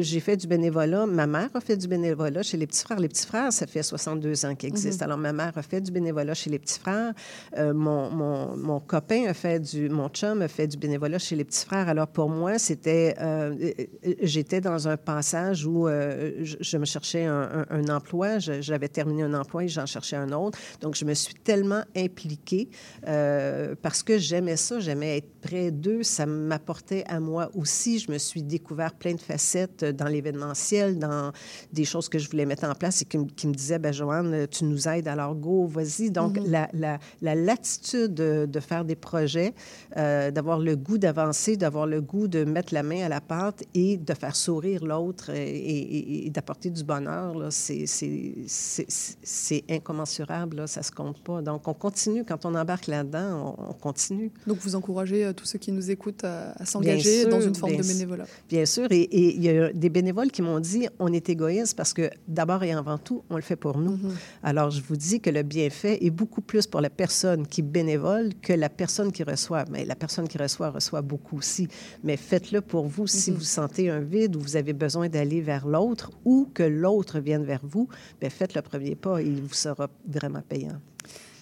j'ai fait du bénévolat. Ma mère a fait du bénévolat chez les petits frères. Les petits frères, ça fait 62 ans qu'ils existent. Mhm. Alors, ma mère a fait du bénévolat chez les petits frères. Mon, mon, mon copain a fait du... Mon chum a fait du bénévolat chez les petits frères. Alors, pour moi, c'était... J'étais dans un passage où euh, je, je me cherchais un, un- un emploi. J'avais terminé un emploi et j'en cherchais un autre. Donc, je me suis tellement impliquée euh, parce que j'aimais ça. J'aimais être près d'eux. Ça m'apportait à moi aussi. Je me suis découvert plein de facettes dans l'événementiel, dans des choses que je voulais mettre en place et qui, me- qui me disaient, ben Joanne, tu nous aides, alors go, vas-y. Donc, Mhm. la, la, la latitude de, de faire des projets, euh, d'avoir le goût d'avancer, d'avoir le goût de mettre la main à la pâte et de faire sourire l'autre et, et- et d'apporter du bonheur, là, c'est, c'est, c'est, c'est incommensurable, là, ça se compte pas. Donc, on continue. Quand on embarque là-dedans, on, on continue. Donc, vous encouragez euh, tous ceux qui nous écoutent à, s'engager sûr, dans une forme de bénévolat. Bien sûr. Et il y a des bénévoles qui m'ont dit on est égoïste parce que d'abord et avant tout, on le fait pour nous. Mhm. Alors, je vous dis que le bienfait est beaucoup plus pour la personne qui bénévole que la personne qui reçoit. Mais la personne qui reçoit reçoit beaucoup aussi. Mais faites-le pour vous. Si Mhm. vous sentez un vide ou vous avez besoin d'aller vers l'autre ou que l'autre vienne vers vous, bien, faites le premier pas et il vous sera vraiment payant.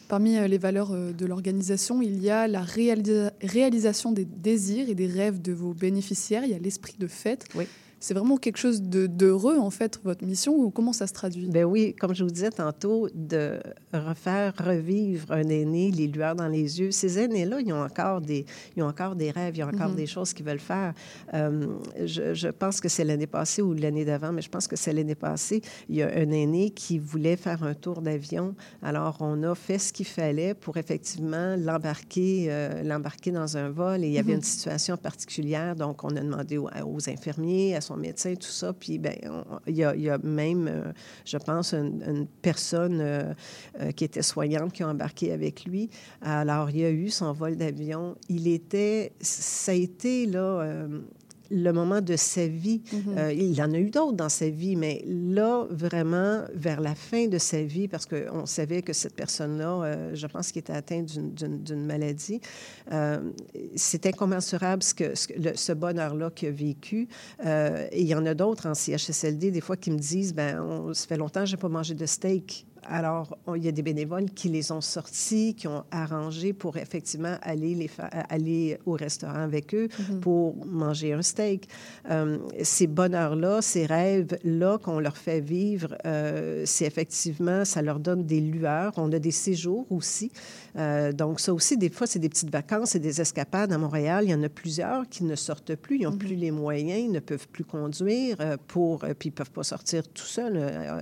Parmi euh, les valeurs euh, de l'organisation, il y a la réalisa- réalisation des désirs et des rêves de vos bénéficiaires. Il y a l'esprit de fête. Oui. C'est vraiment quelque chose d'heureux, en fait, votre mission, ou comment ça se traduit? Ben oui, comme je vous disais tantôt, de refaire revivre un aîné, les lueurs dans les yeux. Ces aînés-là, ils ont encore des, ils ont encore des rêves, ils ont encore Mhm. des choses qu'ils veulent faire. Euh, je, je pense que c'est l'année passée ou l'année d'avant, mais je pense que c'est l'année passée. Il y a un aîné qui voulait faire un tour d'avion. Alors, on a fait ce qu'il fallait pour effectivement l'embarquer, euh, l'embarquer dans un vol. Et il y avait Mhm. une situation particulière, donc on a demandé aux, aux infirmiers, à son médecin, tout ça. Puis, ben, il y, a, même, euh, je pense, une, une personne euh, euh, qui était soignante qui a embarqué avec lui. Alors, il y a eu son vol d'avion. Il était, ça a été là. Le moment de sa vie. Mhm. Euh, il en a eu d'autres dans sa vie, mais là, vraiment, vers la fin de sa vie, parce qu'on savait que cette personne-là, euh, je pense qu'il était atteint d'une- maladie, euh, c'est incommensurable ce, que, ce, bonheur-là qu'il a vécu. Et il y en a d'autres en CHSLD, des fois, qui me disent, ben, on, ça fait longtemps que je n'ai pas mangé de steak. Alors, on- il y a des bénévoles qui les ont sortis, qui ont arrangé pour effectivement aller, les aller au restaurant avec eux Mhm. pour manger un steak. Euh, ces bonheurs-là, ces rêves-là qu'on leur fait vivre, euh, c'est effectivement, ça leur donne des lueurs. On a des séjours aussi. Euh, donc, ça aussi, des fois, c'est des petites vacances et des escapades à Montréal. Il y en a plusieurs qui ne sortent plus. Ils n'ont plus les moyens, ils ne peuvent plus conduire euh, pour, euh, puis ils ne peuvent pas sortir tout seuls.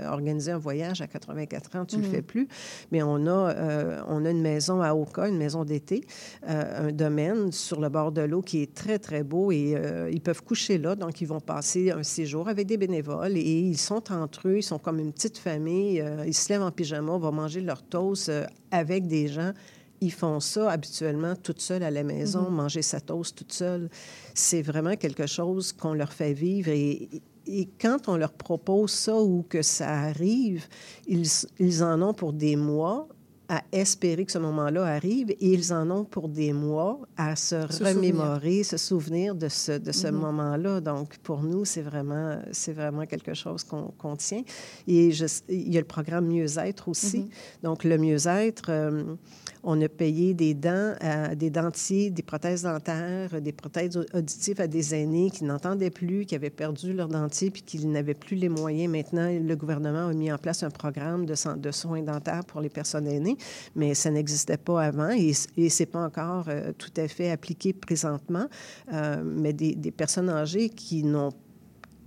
Organiser un voyage à 84 ans, tu ne Mhm. le fais plus. Mais on a, euh, on a une maison à Oka, une maison d'été, euh, un domaine sur le bord de l'eau qui est très, très beau et ils peuvent coucher là. Donc, ils vont passer un séjour avec des bénévoles et ils sont entre eux, ils sont comme une petite famille. ils se lèvent en pyjama, vont manger leur toast avec des gens. Ils font ça habituellement toute seule à la maison, Mhm. manger sa toast toute seule. C'est vraiment quelque chose qu'on leur fait vivre et, et quand on leur propose ça ou que ça arrive, ils, ils en ont pour des mois à espérer que ce moment-là arrive et ils en ont pour des mois à se, Se remémorer, se souvenir de ce, de ce Mhm. moment-là. Donc, pour nous, c'est vraiment, c'est vraiment quelque chose qu'on qu'on tient. Et je- il y a le programme Mieux-être aussi. Mhm. Donc, le mieux-être, euh, on a payé des dents des dentiers, des prothèses dentaires, des prothèses au- auditives à des aînés qui n'entendaient plus, qui avaient perdu leur dentier puis qui n'avaient plus les moyens. Maintenant, le gouvernement a mis en place un programme de, so- de soins dentaires pour les personnes aînées, mais ça n'existait pas avant et, et c'est pas encore euh, tout à fait appliqué présentement. Euh, mais des, des personnes âgées qui n'ont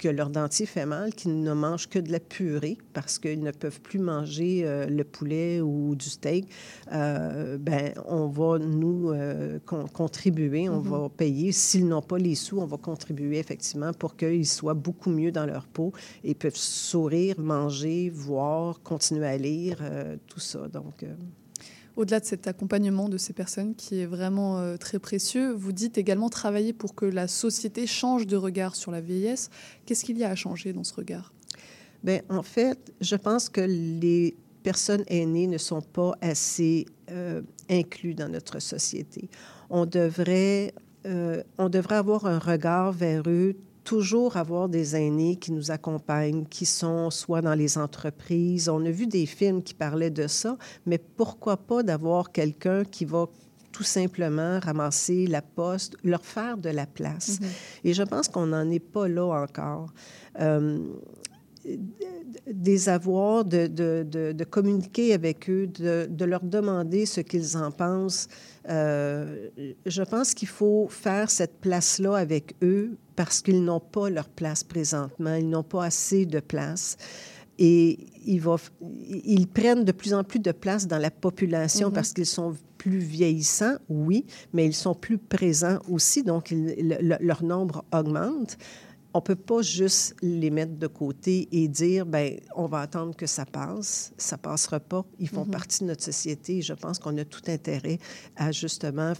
que leur dentier fait mal, qui ne mangent que de la purée parce qu'ils ne peuvent plus manger euh, le poulet ou du steak, euh, ben, on va nous euh, con- contribuer, on Mhm. va payer. S'ils n'ont pas les sous, on va contribuer effectivement pour qu'ils soient beaucoup mieux dans leur peau et peuvent sourire, manger, voir, continuer à lire, tout ça. Donc, Au-delà de cet accompagnement de ces personnes qui est vraiment euh, très précieux, vous dites également travailler pour que la société change de regard sur la vieillesse. Qu'est-ce qu'il y a à changer dans ce regard? Bien, en fait, je pense que les personnes aînées ne sont pas assez euh, inclus dans notre société. On devrait, euh, on devrait avoir un regard vers eux, toujours avoir des aînés qui nous accompagnent, qui sont soit dans les entreprises. On a vu des films qui parlaient de ça, mais pourquoi pas d'avoir quelqu'un qui va tout simplement ramasser la poste, leur faire de la place. Et je pense qu'on n'en est pas là encore. Euh, des avoirs, de, de, de, de communiquer avec eux, de, leur demander ce qu'ils en pensent. Euh, je pense qu'il faut faire cette place-là avec eux parce qu'ils n'ont pas leur place présentement, ils n'ont pas assez de place. Et ils, va, ils prennent de plus en plus de place dans la population mm -hmm. parce qu'ils sont plus vieillissants, oui, mais ils sont plus présents aussi, donc ils, le, leur nombre augmente on ne peut pas juste les mettre de côté et dire, ben on va attendre que ça passe. Ça ne passera pas. Ils font mm -hmm. partie de notre société et je pense qu'on a tout intérêt à justement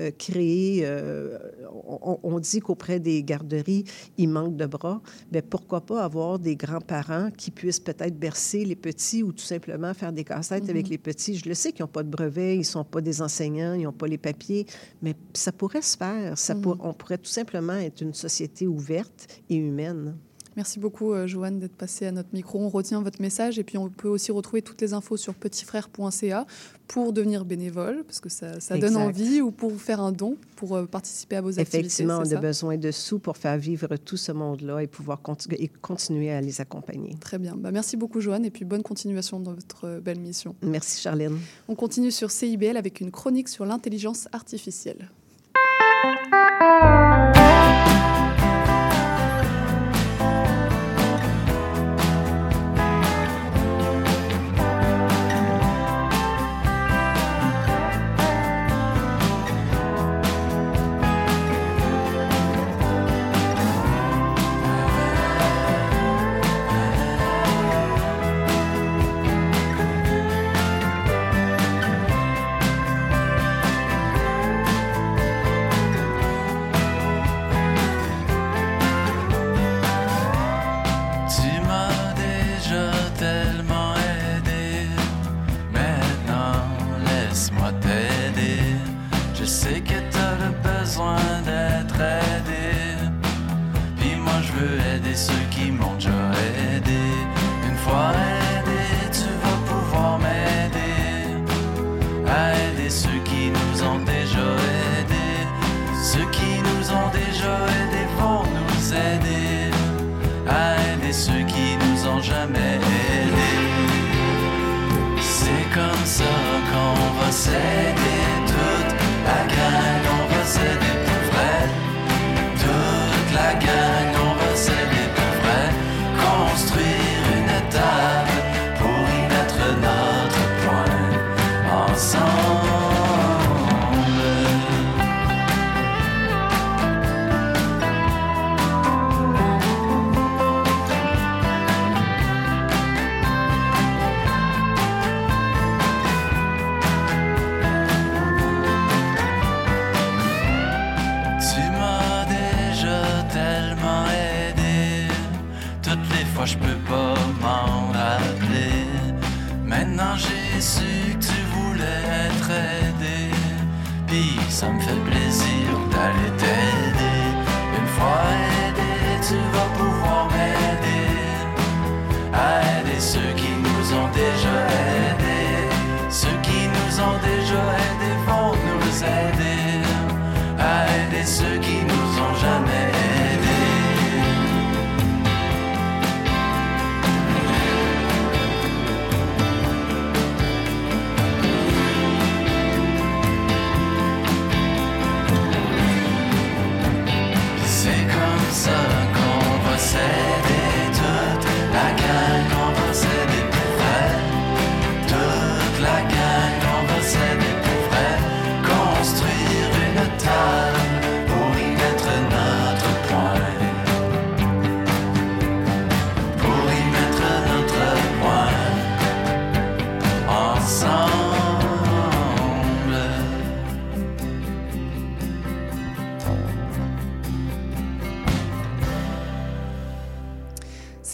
euh, créer. Euh, on, on, dit qu'auprès des garderies, il manque de bras. Bien, pourquoi pas avoir des grands-parents qui puissent peut-être bercer les petits ou tout simplement faire des cassettes mm -hmm. avec les petits. Je le sais qu'ils n'ont pas de brevet, ils ne sont pas des enseignants, ils n'ont pas les papiers, mais ça pourrait se faire. Ça mm -hmm. pour, on pourrait tout simplement être une société ouverte et humaine. Merci beaucoup, euh, Joanne, d'être passée à notre micro. On retient votre message et puis on peut aussi retrouver toutes les infos sur petitfrère.ca pour devenir bénévole, parce que ça, ça donne envie, ou pour faire un don pour euh, participer à vos activités. Effectivement, on a besoin de sous pour faire vivre tout ce monde-là et pouvoir continu et continuer à les accompagner. Très bien. Bah, merci beaucoup, Joanne, et puis bonne continuation dans votre belle mission. Merci, Charlène. On continue sur CIBL avec une chronique sur l'intelligence artificielle. nous jamais aidés. C'est comme ça qu'on va s'aider toute la graine.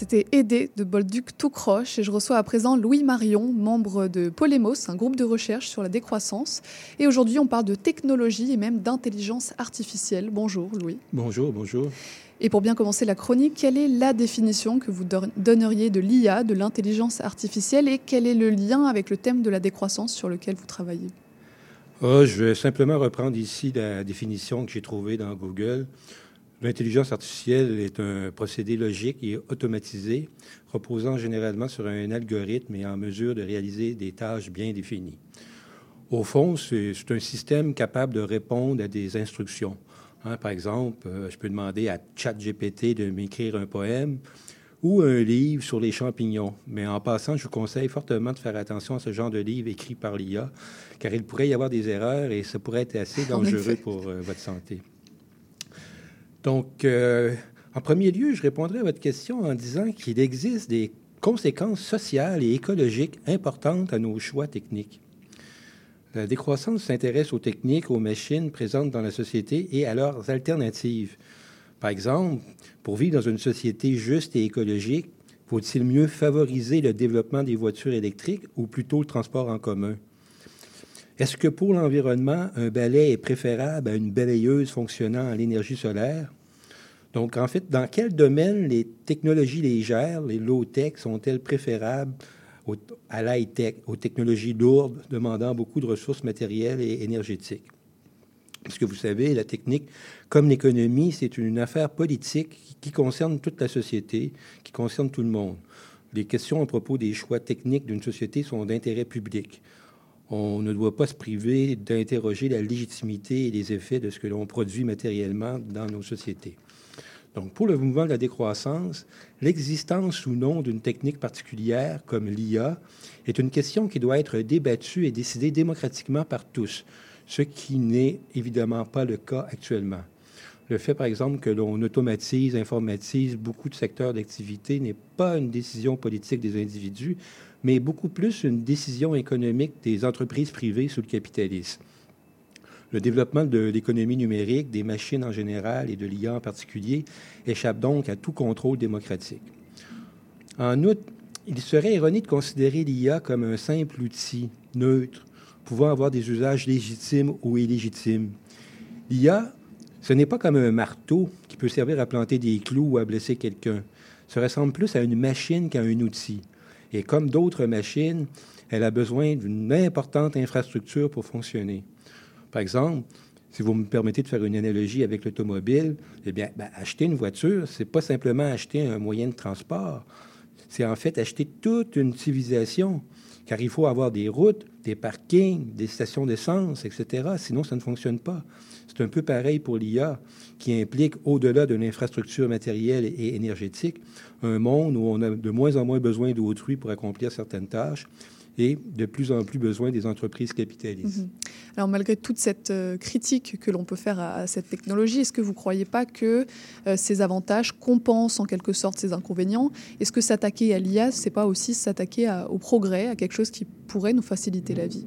C'était Aidé de Bolduc tout croche et je reçois à présent Louis Marion, membre de Polémos, un groupe de recherche sur la décroissance. Et aujourd'hui, on parle de technologie et même d'intelligence artificielle. Bonjour Louis. Bonjour, bonjour. Et pour bien commencer la chronique, quelle est la définition que vous don- donneriez de l'IA, de l'intelligence artificielle, et quel est le lien avec le thème de la décroissance sur lequel vous travaillez? Ah, je vais simplement reprendre ici la définition que j'ai trouvée dans Google. L'intelligence artificielle est un procédé logique et automatisé, reposant généralement sur un algorithme et en mesure de réaliser des tâches bien définies. Au fond, c'est un système capable de répondre à des instructions. Hein, par exemple, euh, je peux demander à ChatGPT de m'écrire un poème ou un livre sur les champignons. Mais en passant, je vous conseille fortement de faire attention à ce genre de livre écrit par l'IA, car il pourrait y avoir des erreurs et ça pourrait être assez dangereux pour euh, votre santé. Donc, euh, en premier lieu, je répondrai à votre question en disant qu'il existe des conséquences sociales et écologiques importantes à nos choix techniques. La décroissance s'intéresse aux techniques, aux machines présentes dans la société et à leurs alternatives. Par exemple, pour vivre dans une société juste et écologique, faut-il mieux favoriser le développement des voitures électriques ou plutôt le transport en commun? Est-ce que pour l'environnement, un balai est préférable à une balayeuse fonctionnant à l'énergie solaire? Donc, en fait, dans quel domaine les technologies légères, les low-tech, sont-elles préférables à l'high-tech, aux technologies lourdes demandant beaucoup de ressources matérielles et énergétiques? Parce que vous savez, la technique, comme l'économie, c'est une affaire politique qui concerne toute la société, qui concerne tout le monde. Les questions à propos des choix techniques d'une société sont d'intérêt public. On ne doit pas se priver d'interroger la légitimité et les effets de ce que l'on produit matériellement dans nos sociétés. Donc, pour le mouvement de la décroissance, l'existence ou non d'une technique particulière comme l'IA est une question qui doit être débattue et décidée démocratiquement par tous, ce qui n'est évidemment pas le cas actuellement. Le fait, par exemple, que l'on automatise, informatise beaucoup de secteurs d'activité n'est pas une décision politique des individus, mais beaucoup plus une décision économique des entreprises privées sous le capitalisme. Le développement de l'économie numérique, des machines en général et de l'IA en particulier échappe donc à tout contrôle démocratique. En outre, il serait erroné de considérer l'IA comme un simple outil neutre, pouvant avoir des usages légitimes ou illégitimes. L'IA, ce n'est pas comme un marteau qui peut servir à planter des clous ou à blesser quelqu'un. Ça ressemble plus à une machine qu'à un outil. Et comme d'autres machines, elle a besoin d'une importante infrastructure pour fonctionner. Par exemple, si vous me permettez de faire une analogie avec l'automobile, eh bien, ben, acheter une voiture, c'est pas simplement acheter un moyen de transport. C'est en fait acheter toute une civilisation car il faut avoir des routes, des parkings, des stations d'essence, etc. Sinon, ça ne fonctionne pas. C'est un peu pareil pour l'IA, qui implique, au-delà de l'infrastructure matérielle et énergétique, un monde où on a de moins en moins besoin d'autrui pour accomplir certaines tâches et de plus en plus besoin des entreprises capitalistes. Mhm. Alors malgré toute cette euh, critique que l'on peut faire à, à cette technologie, est-ce que vous ne croyez pas que euh, ces avantages compensent en quelque sorte ces inconvénients? Est-ce que s'attaquer à l'IA, c'est pas aussi s'attaquer au progrès, à quelque chose qui pourrait nous faciliter la vie?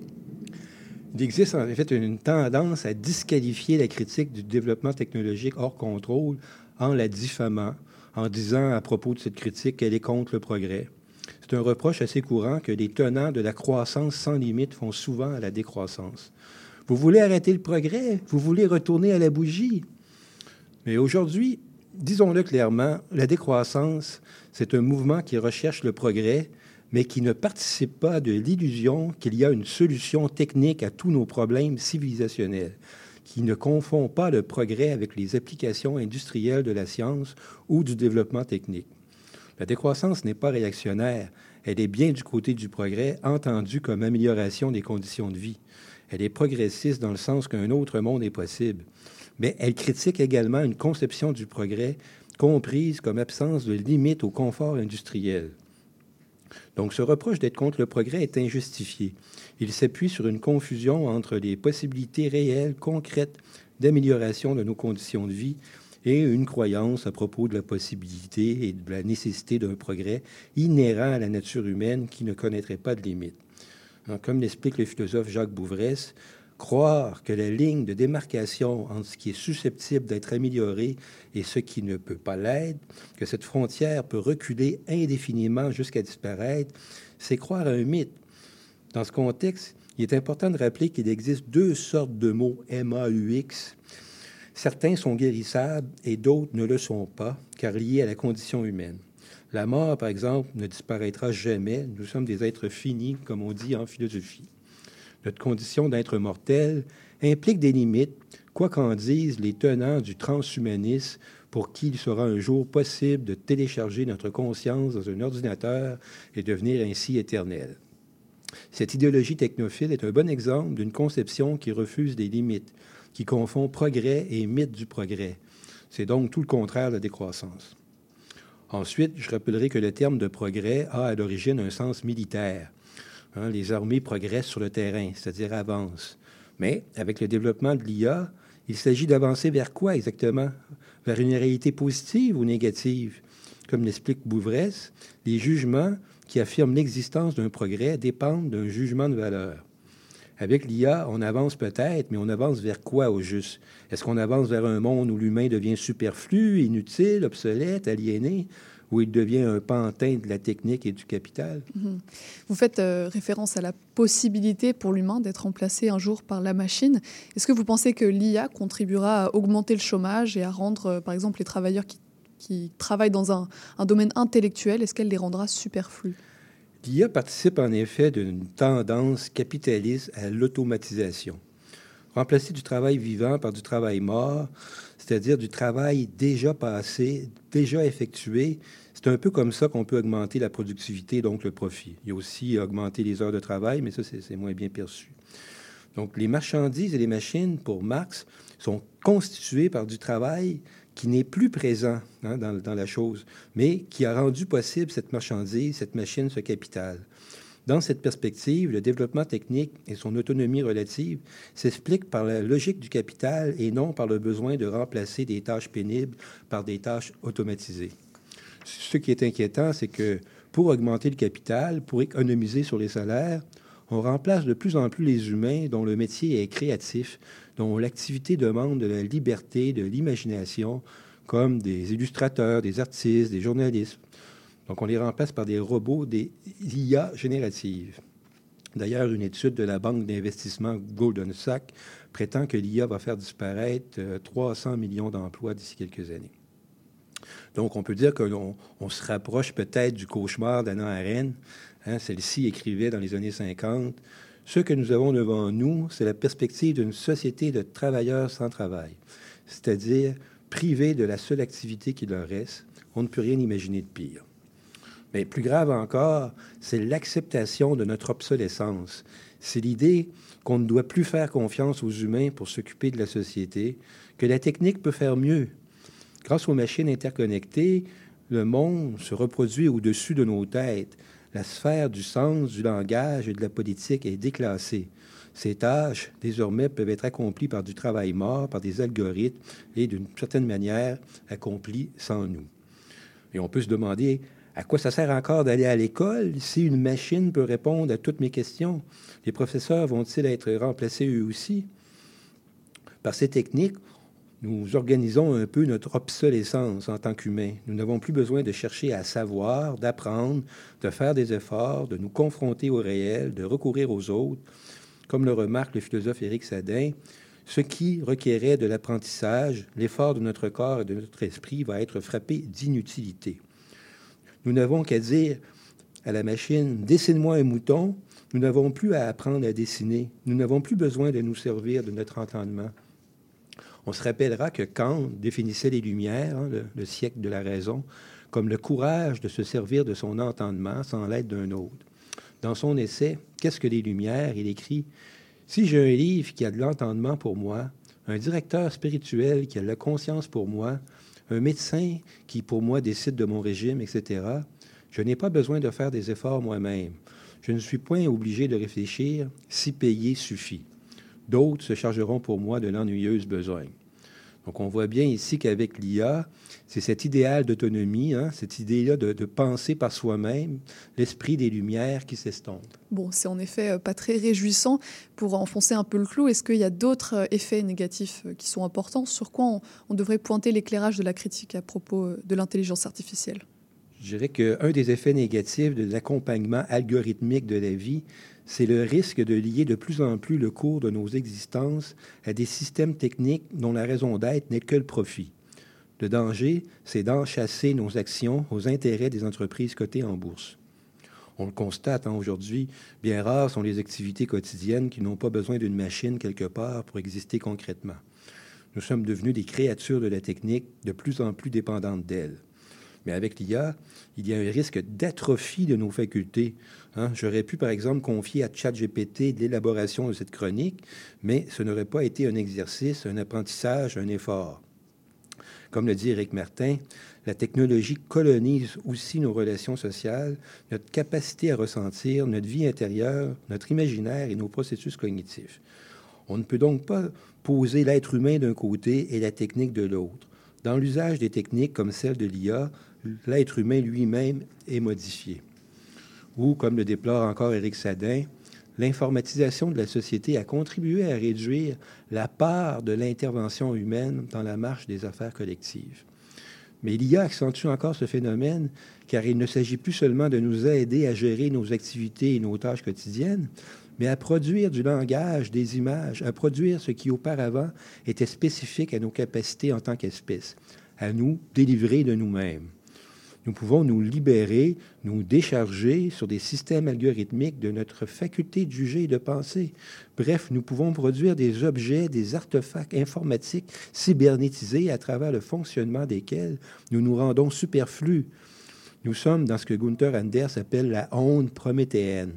Il existe en fait une tendance à disqualifier la critique du développement technologique hors contrôle en la diffamant, en disant à propos de cette critique qu'elle est contre le progrès. C'est un reproche assez courant que les tenants de la croissance sans limite font souvent à la décroissance. Vous voulez arrêter le progrès, vous voulez retourner à la bougie? Mais aujourd'hui, disons-le clairement, la décroissance, c'est un mouvement qui recherche le progrès, mais qui ne participe pas de l'illusion qu'il y a une solution technique à tous nos problèmes civilisationnels, qui ne confond pas le progrès avec les applications industrielles de la science ou du développement technique. La décroissance n'est pas réactionnaire, elle est bien du côté du progrès, entendu comme amélioration des conditions de vie. Elle est progressiste dans le sens qu'un autre monde est possible. Mais elle critique également une conception du progrès comprise comme absence de limite au confort industriel. Donc ce reproche d'être contre le progrès est injustifié. Il s'appuie sur une confusion entre les possibilités réelles, concrètes d'amélioration de nos conditions de vie et une croyance à propos de la possibilité et de la nécessité d'un progrès inhérent à la nature humaine qui ne connaîtrait pas de limites. Hein, Comme l'explique le philosophe Jacques Bouvresse, croire que la ligne de démarcation entre ce qui est susceptible d'être amélioré et ce qui ne peut pas l'être, que cette frontière peut reculer indéfiniment jusqu'à disparaître, c'est croire à un mythe. Dans ce contexte, il est important de rappeler qu'il existe deux sortes de mots MAUX. Certains sont guérissables et d'autres ne le sont pas, car liés à la condition humaine. La mort, par exemple, ne disparaîtra jamais. Nous sommes des êtres finis, comme on dit en philosophie. Notre condition d'être mortel implique des limites, quoi qu'en disent les tenants du transhumanisme, pour qui il sera un jour possible de télécharger notre conscience dans un ordinateur et devenir ainsi éternel. Cette idéologie technophile est un bon exemple d'une conception qui refuse des limites, qui confond progrès et mythe du progrès. C'est donc tout le contraire de la décroissance. Ensuite, je rappellerai que le terme de progrès a à l'origine un sens militaire. Hein, les armées progressent sur le terrain, c'est-à-dire avancent. Mais avec le développement de l'IA, il s'agit d'avancer vers quoi exactement? Vers une réalité positive ou négative? Comme l'explique Bouvresse, les jugements qui affirment l'existence d'un progrès dépendent d'un jugement de valeur. Avec l'IA, on avance peut-être, mais on avance vers quoi au juste? Est-ce qu'on avance vers un monde où l'humain devient superflu, inutile, obsolète, aliéné, où il devient un pantin de la technique et du capital? Mhm. Vous faites euh, référence à la possibilité pour l'humain d'être remplacé un jour par la machine. Est-ce que vous pensez que l'IA contribuera à augmenter le chômage et à rendre, euh, par exemple, les travailleurs qui, travaillent dans un, un domaine intellectuel, est-ce qu'elle les rendra superflus L'IA participe en effet d'une tendance capitaliste à l'automatisation. Remplacer du travail vivant par du travail mort, c'est-à-dire du travail déjà passé, déjà effectué, c'est un peu comme ça qu'on peut augmenter la productivité, donc le profit. Il y a aussi augmenter les heures de travail, mais ça, c'est moins bien perçu. Donc, les marchandises et les machines, pour Marx, sont constituées par du travail qui n'est plus présent hein, dans, dans la chose, mais qui a rendu possible cette marchandise, cette machine, ce capital. Dans cette perspective, le développement technique et son autonomie relative s'expliquent par la logique du capital et non par le besoin de remplacer des tâches pénibles par des tâches automatisées. Ce qui est inquiétant, c'est que pour augmenter le capital, pour économiser sur les salaires, on remplace de plus en plus les humains dont le métier est créatif, dont l'activité demande de la liberté, de l'imagination, comme des illustrateurs, des artistes, des journalistes. Donc on les remplace par des robots, des IA génératives. D'ailleurs, une étude de la banque d'investissement Golden Sachs prétend que l'IA va faire disparaître euh, 300 millions d'emplois d'ici quelques années. Donc, on peut dire qu'on on se rapproche peut-être du cauchemar d'Anna Arendt. Hein, Celle-ci écrivait dans les années 50 Ce que nous avons devant nous, c'est la perspective d'une société de travailleurs sans travail, c'est-à-dire privés de la seule activité qui leur reste. On ne peut rien imaginer de pire. Mais plus grave encore, c'est l'acceptation de notre obsolescence. C'est l'idée qu'on ne doit plus faire confiance aux humains pour s'occuper de la société, que la technique peut faire mieux. Grâce aux machines interconnectées, le monde se reproduit au-dessus de nos têtes. La sphère du sens, du langage et de la politique est déclassée. Ces tâches, désormais, peuvent être accomplies par du travail mort, par des algorithmes et, d'une certaine manière, accomplies sans nous. Et on peut se demander à quoi ça sert encore d'aller à l'école si une machine peut répondre à toutes mes questions? Les professeurs vont-ils être remplacés eux aussi? Par ces techniques, nous organisons un peu notre obsolescence en tant qu'humains. Nous n'avons plus besoin de chercher à savoir, d'apprendre, de faire des efforts, de nous confronter au réel, de recourir aux autres. Comme le remarque le philosophe Éric Sadin, ce qui requérait de l'apprentissage, l'effort de notre corps et de notre esprit va être frappé d'inutilité. Nous n'avons qu'à dire à la machine, dessine-moi un mouton. Nous n'avons plus à apprendre à dessiner. Nous n'avons plus besoin de nous servir de notre entendement. On se rappellera que Kant définissait les Lumières, hein, le, le, siècle de la raison, comme le courage de se servir de son entendement sans l'aide d'un autre. Dans son essai Qu'est-ce que les Lumières? il écrit Si j'ai un livre qui a de l'entendement pour moi, un directeur spirituel qui a de la conscience pour moi, un médecin qui, pour moi, décide de mon régime, etc., je n'ai pas besoin de faire des efforts moi-même. Je ne suis point obligé de réfléchir si payer suffit. D'autres se chargeront pour moi de l'ennuyeuse besogne. Donc, on voit bien ici qu'avec l'IA, c'est cet idéal d'autonomie, hein, cette idée-là de, de, penser par soi-même, l'esprit des Lumières qui s'estompe. Bon, c'est en effet pas très réjouissant. Pour enfoncer un peu le clou, est-ce qu'il y a d'autres effets négatifs qui sont importants? Sur quoi on, on devrait pointer l'éclairage de la critique à propos de l'intelligence artificielle? Je dirais qu'un des effets négatifs de l'accompagnement algorithmique de la vie, c'est le risque de lier de plus en plus le cours de nos existences à des systèmes techniques dont la raison d'être n'est que le profit. Le danger, c'est d'enchasser nos actions aux intérêts des entreprises cotées en bourse. On le constate hein, aujourd'hui, bien rares sont les activités quotidiennes qui n'ont pas besoin d'une machine quelque part pour exister concrètement. Nous sommes devenus des créatures de la technique de plus en plus dépendantes d'elle. Mais avec l'IA, il y a un risque d'atrophie de nos facultés. Hein? J'aurais pu, par exemple, confier à ChatGPT l'élaboration de cette chronique, mais ce n'aurait pas été un exercice, un apprentissage, un effort. Comme le dit Eric Martin, la technologie colonise aussi nos relations sociales, notre capacité à ressentir, notre vie intérieure, notre imaginaire et nos processus cognitifs. On ne peut donc pas poser l'être humain d'un côté et la technique de l'autre. Dans l'usage des techniques comme celle de l'IA, l'être humain lui-même est modifié. Ou, comme le déplore encore Éric Sadin, l'informatisation de la société a contribué à réduire la part de l'intervention humaine dans la marche des affaires collectives. Mais l'IA accentue encore ce phénomène car il ne s'agit plus seulement de nous aider à gérer nos activités et nos tâches quotidiennes, mais à produire du langage, des images, à produire ce qui auparavant était spécifique à nos capacités en tant qu'espèce, à nous délivrer de nous-mêmes nous pouvons nous libérer, nous décharger sur des systèmes algorithmiques de notre faculté de juger et de penser. Bref, nous pouvons produire des objets, des artefacts informatiques cybernétisés à travers le fonctionnement desquels nous nous rendons superflus. Nous sommes dans ce que Gunther Anders appelle la honte prométhéenne,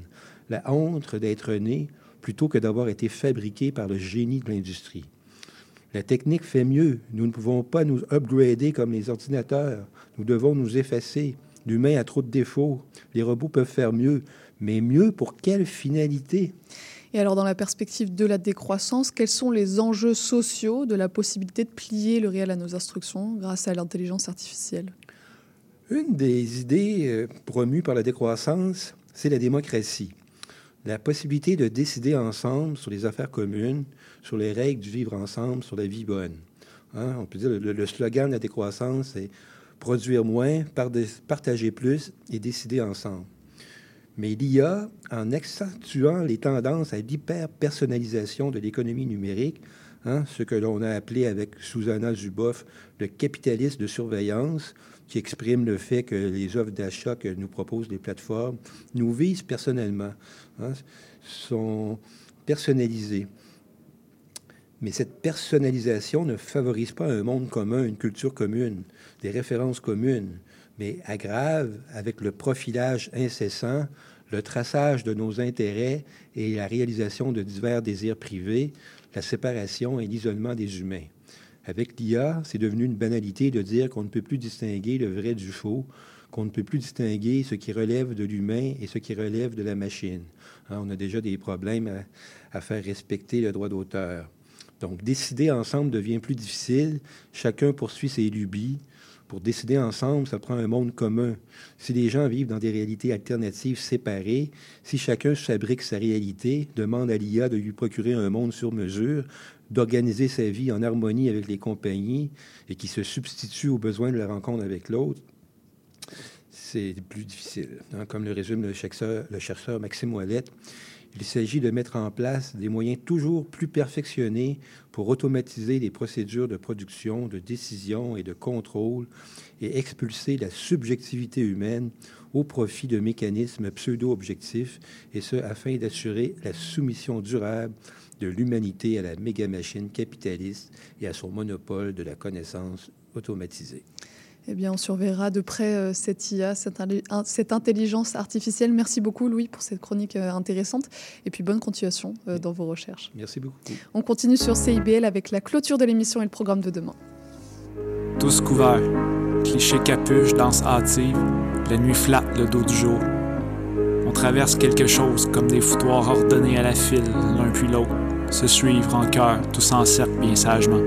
la honte d'être né plutôt que d'avoir été fabriqué par le génie de l'industrie. La technique fait mieux. Nous ne pouvons pas nous upgrader comme les ordinateurs. Nous devons nous effacer. L'humain a trop de défauts. Les robots peuvent faire mieux. Mais mieux pour quelle finalité? Et alors, dans la perspective de la décroissance, quels sont les enjeux sociaux de la possibilité de plier le réel à nos instructions grâce à l'intelligence artificielle? Une des idées promues par la décroissance, c'est la démocratie. La possibilité de décider ensemble sur les affaires communes, sur les règles du vivre ensemble, sur la vie bonne. Hein? On peut dire le, le slogan de la décroissance, c'est produire moins, partager plus et décider ensemble. Mais l'IA, en accentuant les tendances à l'hyper-personnalisation de l'économie numérique, hein, ce que l'on a appelé avec Susanna Zuboff le capitalisme de surveillance, qui exprime le fait que les offres d'achat que nous proposent les plateformes nous visent personnellement, hein, sont personnalisées. Mais cette personnalisation ne favorise pas un monde commun, une culture commune, des références communes, mais aggrave avec le profilage incessant, le traçage de nos intérêts et la réalisation de divers désirs privés, la séparation et l'isolement des humains. Avec l'IA, c'est devenu une banalité de dire qu'on ne peut plus distinguer le vrai du faux, qu'on ne peut plus distinguer ce qui relève de l'humain et ce qui relève de la machine. Hein, on a déjà des problèmes à faire respecter le droit d'auteur. Donc, décider ensemble devient plus difficile. Chacun poursuit ses lubies. Pour décider ensemble, ça prend un monde commun. Si les gens vivent dans des réalités alternatives séparées, si chacun fabrique sa réalité, demande à l'IA de lui procurer un monde sur mesure, d'organiser sa vie en harmonie avec les compagnies et qui se substitue aux besoins de la rencontre avec l'autre, c'est plus difficile. Hein. Comme le résume le chercheur, le chercheur Maxime Ouellette, il s'agit de mettre en place des moyens toujours plus perfectionnés pour automatiser les procédures de production, de décision et de contrôle et expulser la subjectivité humaine au profit de mécanismes pseudo-objectifs, et ce afin d'assurer la soumission durable de l'humanité à la méga-machine capitaliste et à son monopole de la connaissance automatisée. Eh bien, on surveillera de près euh, cette IA, cette, cette, intelligence artificielle. Merci beaucoup, Louis, pour cette chronique euh, intéressante. Et puis, bonne continuation euh, dans vos recherches. Merci beaucoup. On continue sur CIBL avec la clôture de l'émission et le programme de demain. Tous couverts, clichés capuche, danse hâtive, la nuit flatte le dos du jour. On traverse quelque chose comme des foutoirs ordonnés à la file, l'un puis l'autre, se suivre en cœur, tous en cercle bien sagement.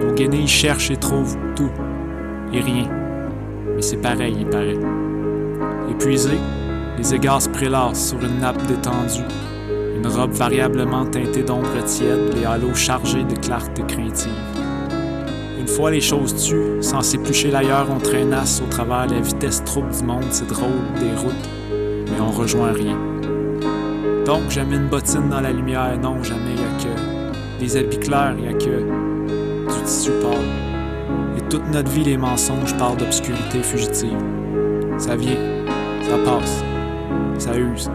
Nos guenilles cherchent et trouvent tout et rien. Mais c'est pareil, il paraît. Épuisé, les égards se prélassent sur une nappe détendue. Une robe variablement teintée d'ombre tiède, les halos chargés de clarté craintive. Une fois les choses tues, sans s'éplucher l'ailleurs, on traînasse au travers la vitesse trouble du monde, c'est drôle, des routes, mais on rejoint rien. Donc, jamais une bottine dans la lumière, non, jamais, y a que des habits clairs, y a que du tissu pâle. Toute notre vie, les mensonges parlent d'obscurité fugitive. Ça vient, ça passe, ça use.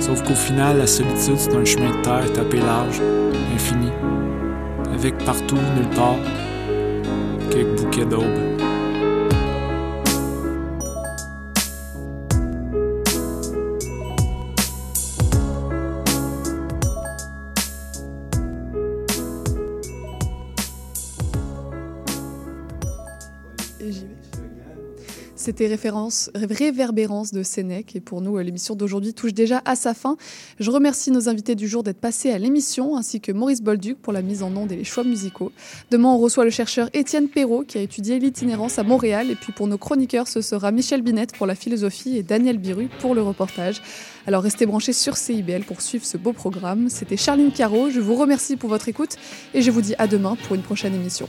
Sauf qu'au final, la solitude, c'est un chemin de terre tapé large, infini, avec partout, nulle part, quelques bouquets d'aubes. C'était référence, réverbérance de Sénèque. Et pour nous, l'émission d'aujourd'hui touche déjà à sa fin. Je remercie nos invités du jour d'être passés à l'émission, ainsi que Maurice Bolduc pour la mise en onde et les choix musicaux. Demain, on reçoit le chercheur Étienne Perrault, qui a étudié l'itinérance à Montréal. Et puis pour nos chroniqueurs, ce sera Michel Binette pour la philosophie et Daniel Biru pour le reportage. Alors restez branchés sur CIBL pour suivre ce beau programme. C'était Charline Caro. Je vous remercie pour votre écoute et je vous dis à demain pour une prochaine émission.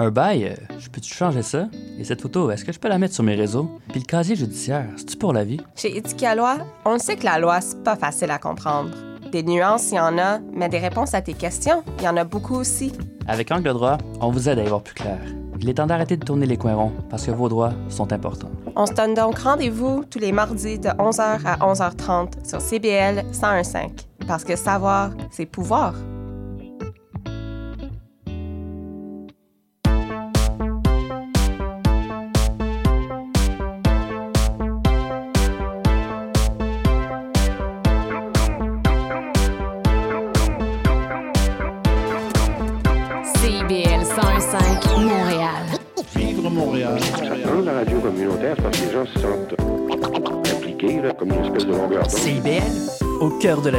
Un bail, euh, je peux-tu changer ça? Et cette photo, est-ce que je peux la mettre sur mes réseaux? Puis le casier judiciaire, c'est-tu pour la vie? Chez Éthique à loi, on sait que la loi, c'est pas facile à comprendre. Des nuances, il y en a, mais des réponses à tes questions, il y en a beaucoup aussi. Avec Angle droit, on vous aide à y voir plus clair. Il est temps d'arrêter de tourner les coins ronds parce que vos droits sont importants. On se donne donc rendez-vous tous les mardis de 11h à 11h30 sur CBL 101.5. Parce que savoir, c'est pouvoir. CIBL, au cœur de la vie.